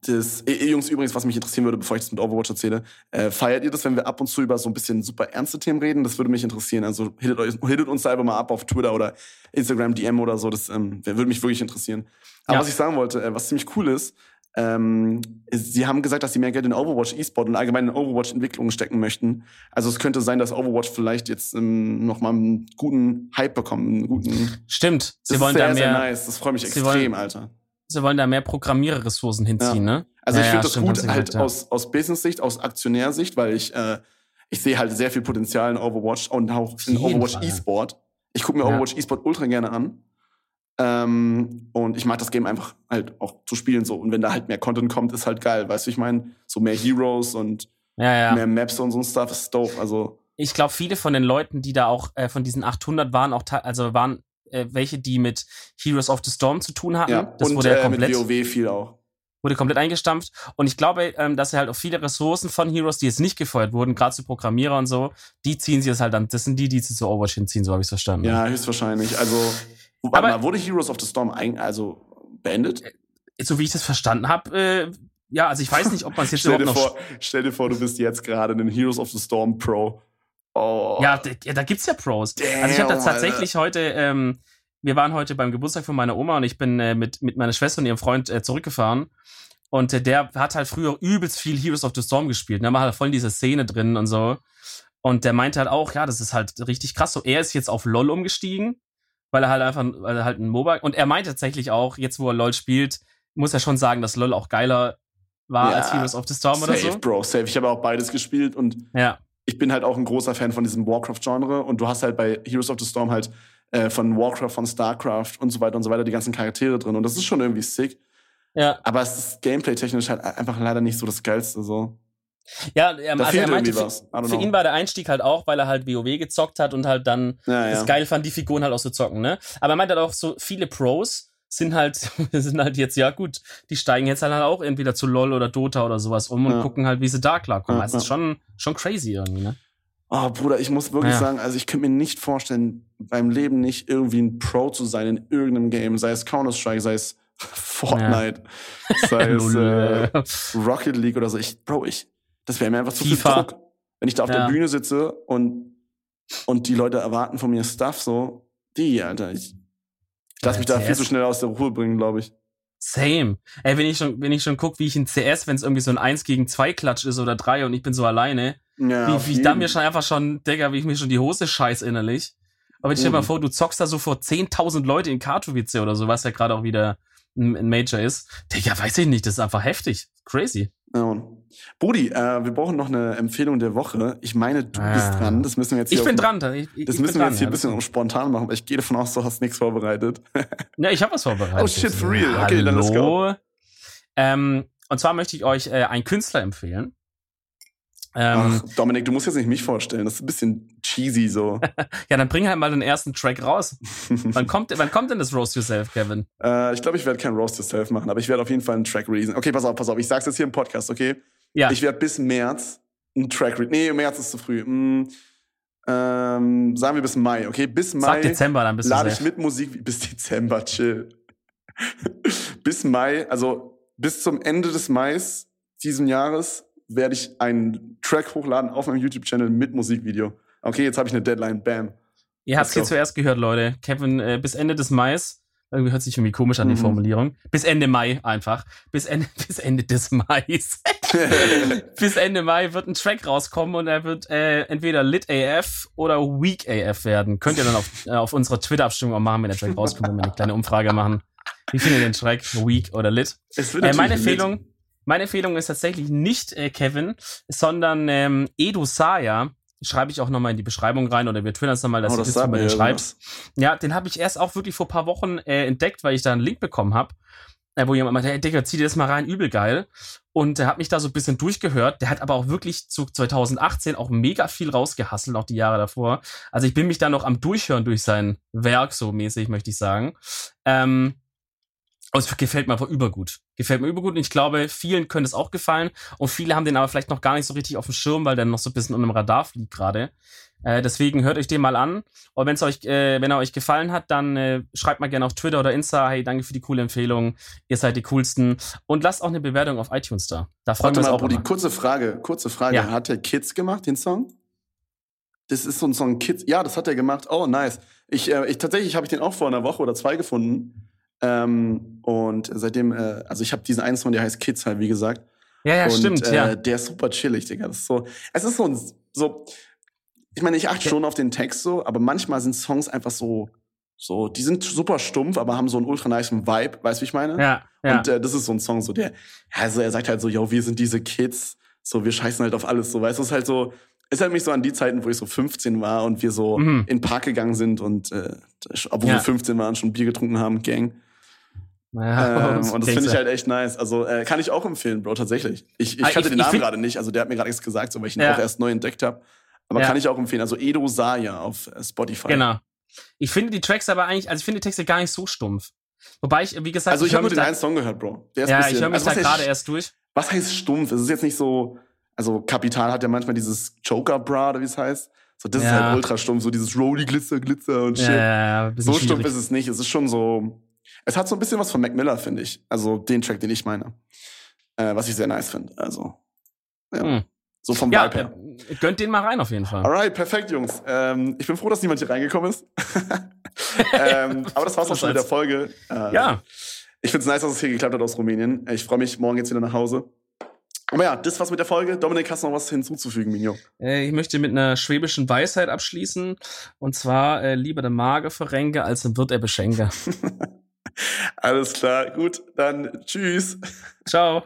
das, äh, Jungs, übrigens, was mich interessieren würde, bevor ich das mit Overwatch erzähle, äh, feiert ihr das, wenn wir ab und zu über so ein bisschen super ernste Themen reden? Das würde mich interessieren. Also hittet, euch, hittet uns da einfach mal ab auf Twitter oder Instagram, DM oder so. Das ähm, würde mich wirklich interessieren. Aber ja. was ich sagen wollte, äh, was ziemlich cool ist, ähm, sie haben gesagt, dass sie mehr Geld in Overwatch E-Sport und allgemein in Overwatch-Entwicklungen stecken möchten. Also es könnte sein, dass Overwatch vielleicht jetzt ähm, noch mal einen guten Hype bekommt, einen guten. Stimmt. Sie wollen sehr, da mehr. Sehr nice. Das freut mich extrem, wollen, Alter sie wollen da mehr Programmiererressourcen hinziehen, ja. ne? Also ich ja, finde ja, das gut, halt gesagt, aus, aus Business-Sicht, aus Aktionärsicht, weil ich, äh, ich sehe halt sehr viel Potenzial in Overwatch und auch in Overwatch E-Sport. Ich gucke mir Overwatch E-Sport ultra gerne an. Ähm, und ich mag das Game einfach halt auch zu spielen so. Und wenn da halt mehr Content kommt, ist halt geil. Weißt du, ich meine, so mehr Heroes und mehr Maps und so ein Stuff ist dope. Also ich glaube, viele von den Leuten, die da auch äh, von diesen 800 waren, auch also waren äh, welche, die mit Heroes of the Storm zu tun hatten. Ja, das und wurde ja äh, komplett, mit WoW viel auch. Wurde komplett eingestampft. Und ich glaube, ähm, dass er halt auch viele Ressourcen von Heroes, die jetzt nicht gefeuert wurden, gerade zu Programmierer und so, die ziehen sie jetzt halt dann, das sind die, die sie zu Overwatch hinziehen, so habe ich es verstanden. Ja, höchstwahrscheinlich. Also, warte mal, wurde Heroes of the Storm ein, also beendet? Äh, so wie ich das verstanden habe, äh, ja, also ich weiß nicht, ob man es jetzt stell überhaupt noch... Vor, stell dir vor, du bist jetzt gerade ein Heroes of the Storm Pro. Oh. Ja, ja, da gibt's ja Pros. Damn, also ich habe da tatsächlich Alter. heute, ähm, wir waren heute beim Geburtstag von meiner Oma und ich bin äh, mit, mit meiner Schwester und ihrem Freund äh, zurückgefahren. Und äh, der hat halt früher übelst viel Heroes of the Storm gespielt. Und ne? er war halt voll in dieser Szene drin und so. Und der meinte halt auch, ja, das ist halt richtig krass. So, er ist jetzt auf LOL umgestiegen, weil er halt einfach, weil er halt ein Mobile. Und er meint tatsächlich auch, jetzt wo er LOL spielt, muss er schon sagen, dass LOL auch geiler war ja, als Heroes of the Storm safe, oder so. Bro, safe. Ich habe auch beides gespielt und ja. ich bin halt auch ein großer Fan von diesem Warcraft-Genre. Und du hast halt bei Heroes of the Storm halt äh, von Warcraft, von StarCraft und so weiter und so weiter die ganzen Charaktere drin. Und das ist schon irgendwie sick. Ja. Aber es ist gameplay-technisch halt einfach leider nicht so das Geilste. So. Ja, er, also er meinte, für, für ihn war der Einstieg halt auch, weil er halt WoW gezockt hat und halt dann ja, ja. es geil fand, die Figuren halt auch zu zocken, ne? Aber er meinte halt auch so, viele Pros sind halt, sind halt jetzt, ja gut, die steigen jetzt halt auch entweder zu LOL oder Dota oder sowas um und ja. gucken halt, wie sie da klarkommen. Ja, also, das ist schon, schon crazy irgendwie, ne? Oh, Bruder, ich muss wirklich sagen, also ich könnte mir nicht vorstellen, beim Leben nicht irgendwie ein Pro zu sein in irgendeinem Game, sei es Counter-Strike, sei es Fortnite, ja. sei es äh, Rocket League oder so. Ich, Bro, ich, das wäre mir einfach zu viel Druck. Wenn ich da auf ja. der Bühne sitze und, und die Leute erwarten von mir Stuff so, die, Alter, ich, ich lasse mich da viel zu schnell aus der Ruhe bringen, glaube ich. Same. Ey, wenn ich schon, wenn ich schon guck, wie ich in CS, wenn es irgendwie so ein 1 gegen 2 Klatsch ist oder 3 und ich bin so alleine, ja, wie, wie ich da mir schon einfach schon, Digga, wie ich mir schon die Hose scheiß innerlich. Aber ich stell dir mal vor, du zockst da so vor 10.000 Leute in Katowice oder so, was ja gerade auch wieder ein Major ist. Digga, weiß ich nicht, das ist einfach heftig. Crazy. Ja. Budi, äh, wir brauchen noch eine Empfehlung der Woche. Ich meine, du ah. bist dran. Das müssen wir jetzt hier Ich bin dran. Ich, ich, das müssen wir jetzt hier ein bisschen spontan machen, aber ich gehe davon aus, du hast nichts vorbereitet. ja, ich habe was vorbereitet. Oh shit, for real. Okay, Hallo. dann let's go. Ähm, und zwar möchte ich euch äh, einen Künstler empfehlen. Ähm, Ach, Dominik, du musst jetzt nicht mich vorstellen. Das ist ein bisschen cheesy so. ja, dann bring halt mal den ersten Track raus. wann, kommt, wann kommt denn das Roast Yourself, Kevin? Äh, ich glaube, ich werde kein Roast Yourself machen, aber ich werde auf jeden Fall einen Track releasen. Okay, pass auf, pass auf. Ich sag's jetzt hier im Podcast, okay? Ja. Ich werde bis März einen Track releasen. Nee, März ist zu früh. Hm, ähm, sagen wir bis Mai, okay? Bis Mai. Sag Dezember, dann bist Lade ich mit Musik bis Dezember, chill. bis Mai, also bis zum Ende des Mais diesen Jahres werde ich einen Track hochladen auf meinem YouTube-Channel mit Musikvideo. Okay, jetzt habe ich eine Deadline. Bam. Ihr habt es hier zuerst gehört, Leute. Kevin, äh, bis Ende des Mais. Irgendwie hört sich irgendwie komisch an die mhm. Formulierung. Bis Ende Mai einfach. Bis Ende, bis Ende des Mais. bis Ende Mai wird ein Track rauskommen und er wird äh, entweder Lit AF oder Weak AF werden. Könnt ihr dann auf, äh, auf unserer Twitter-Abstimmung auch machen, wenn der Track rauskommt, wenn wir eine kleine Umfrage machen. Wie findet ihr den Track? Weak oder Lit? Äh, meine Empfehlung, meine Empfehlung ist tatsächlich nicht äh, Kevin, sondern ähm, Edu Saya. Schreibe ich auch nochmal in die Beschreibung rein oder wir twittern es nochmal, dass oh, das du das mal schreibst. Ja, den habe ich erst auch wirklich vor paar Wochen äh, entdeckt, weil ich da einen Link bekommen habe, äh, wo jemand meinte, hey Digga, zieh dir das mal rein, übel geil. Und der hat mich da so ein bisschen durchgehört. Der hat aber auch wirklich zu 2018 auch mega viel rausgehasselt, auch die Jahre davor. Also ich bin mich da noch am Durchhören durch sein Werk, so mäßig, möchte ich sagen. Ähm, aber es gefällt mir einfach übergut. Gefällt mir übergut und ich glaube, vielen könnte es auch gefallen und viele haben den aber vielleicht noch gar nicht so richtig auf dem Schirm, weil der noch so ein bisschen unter dem Radar fliegt gerade. Äh, deswegen hört euch den mal an. Und wenn es euch, äh, wenn er euch gefallen hat, dann äh, schreibt mal gerne auf Twitter oder Insta, hey, danke für die coole Empfehlung. Ihr seid die coolsten. Und lasst auch eine Bewertung auf iTunes da. Da freuen wir uns auch. Die kurze Frage, kurze Frage. Ja. Hat der Kids gemacht, den Song? Das ist so ein Song Kids. Ja, das hat er gemacht. Oh, nice. Ich, äh, ich tatsächlich habe ich den auch vor einer Woche oder zwei gefunden. Ähm, und seitdem, äh, also ich habe diesen einen Song, der heißt Kids halt, wie gesagt. Ja, ja, und, stimmt, äh, ja. Der ist super chillig, Digga. Das ist so, es ist so, ein, so ich meine, ich achte schon auf den Text so, aber manchmal sind Songs einfach so, so, die sind super stumpf, aber haben so einen ultra nice Vibe, weißt du, wie ich meine? Ja. ja. Und äh, das ist so ein Song, so der, also er sagt halt so, yo, wir sind diese Kids, so, wir scheißen halt auf alles, so, weißt du, es ist halt so, es erinnert mich so an die Zeiten, wo ich so 15 war und wir so mhm. in den Park gegangen sind und, äh, obwohl ja. wir 15 waren, schon Bier getrunken haben, Gang. Ja, ähm, und das finde ich halt echt nice. Also äh, kann ich auch empfehlen, Bro, tatsächlich. Ich, ich ah, kannte ich, den Namen gerade nicht, also der hat mir gerade nichts gesagt, so, weil ich ihn ja. auch erst neu entdeckt habe. Aber ja. kann ich auch empfehlen. Also Edo Saya auf äh, Spotify. Genau. Ich finde die Tracks aber eigentlich, also ich finde die Texte gar nicht so stumpf. Wobei ich, wie gesagt, also ich, ich habe nur den einen Song gehört, Bro. Der ist ja, bisschen, ich höre mich also, da gerade erst durch. Was heißt stumpf? Es ist jetzt nicht so, also Kapital hat ja manchmal dieses Joker Bra oder wie es heißt. So, das ja. ist halt ultra stumpf, so dieses Rolly Glitzer, Glitzer und shit. Ja, so schwierig. stumpf ist es nicht. Es ist schon so, es hat so ein bisschen was von Mac Miller, finde ich. Also den Track, den ich meine. Äh, was ich sehr nice finde. Also, ja. Hm. So vom ja, Vibe her. Äh, gönnt den mal rein auf jeden Fall. Alright, perfekt, Jungs. Ähm, ich bin froh, dass niemand hier reingekommen ist. ähm, aber das war's auch schon mit der Folge. Äh, ja. Ich finde es nice, dass es hier geklappt hat aus Rumänien. Ich freue mich, morgen jetzt wieder nach Hause. Aber ja, das war's mit der Folge. Dominik, hast du noch was hinzuzufügen, Mignon? Äh, ich möchte mit einer schwäbischen Weisheit abschließen. Und zwar, äh, lieber der Mager verrenke, als ein Wirt er beschenke. Alles klar, gut, dann tschüss. Ciao.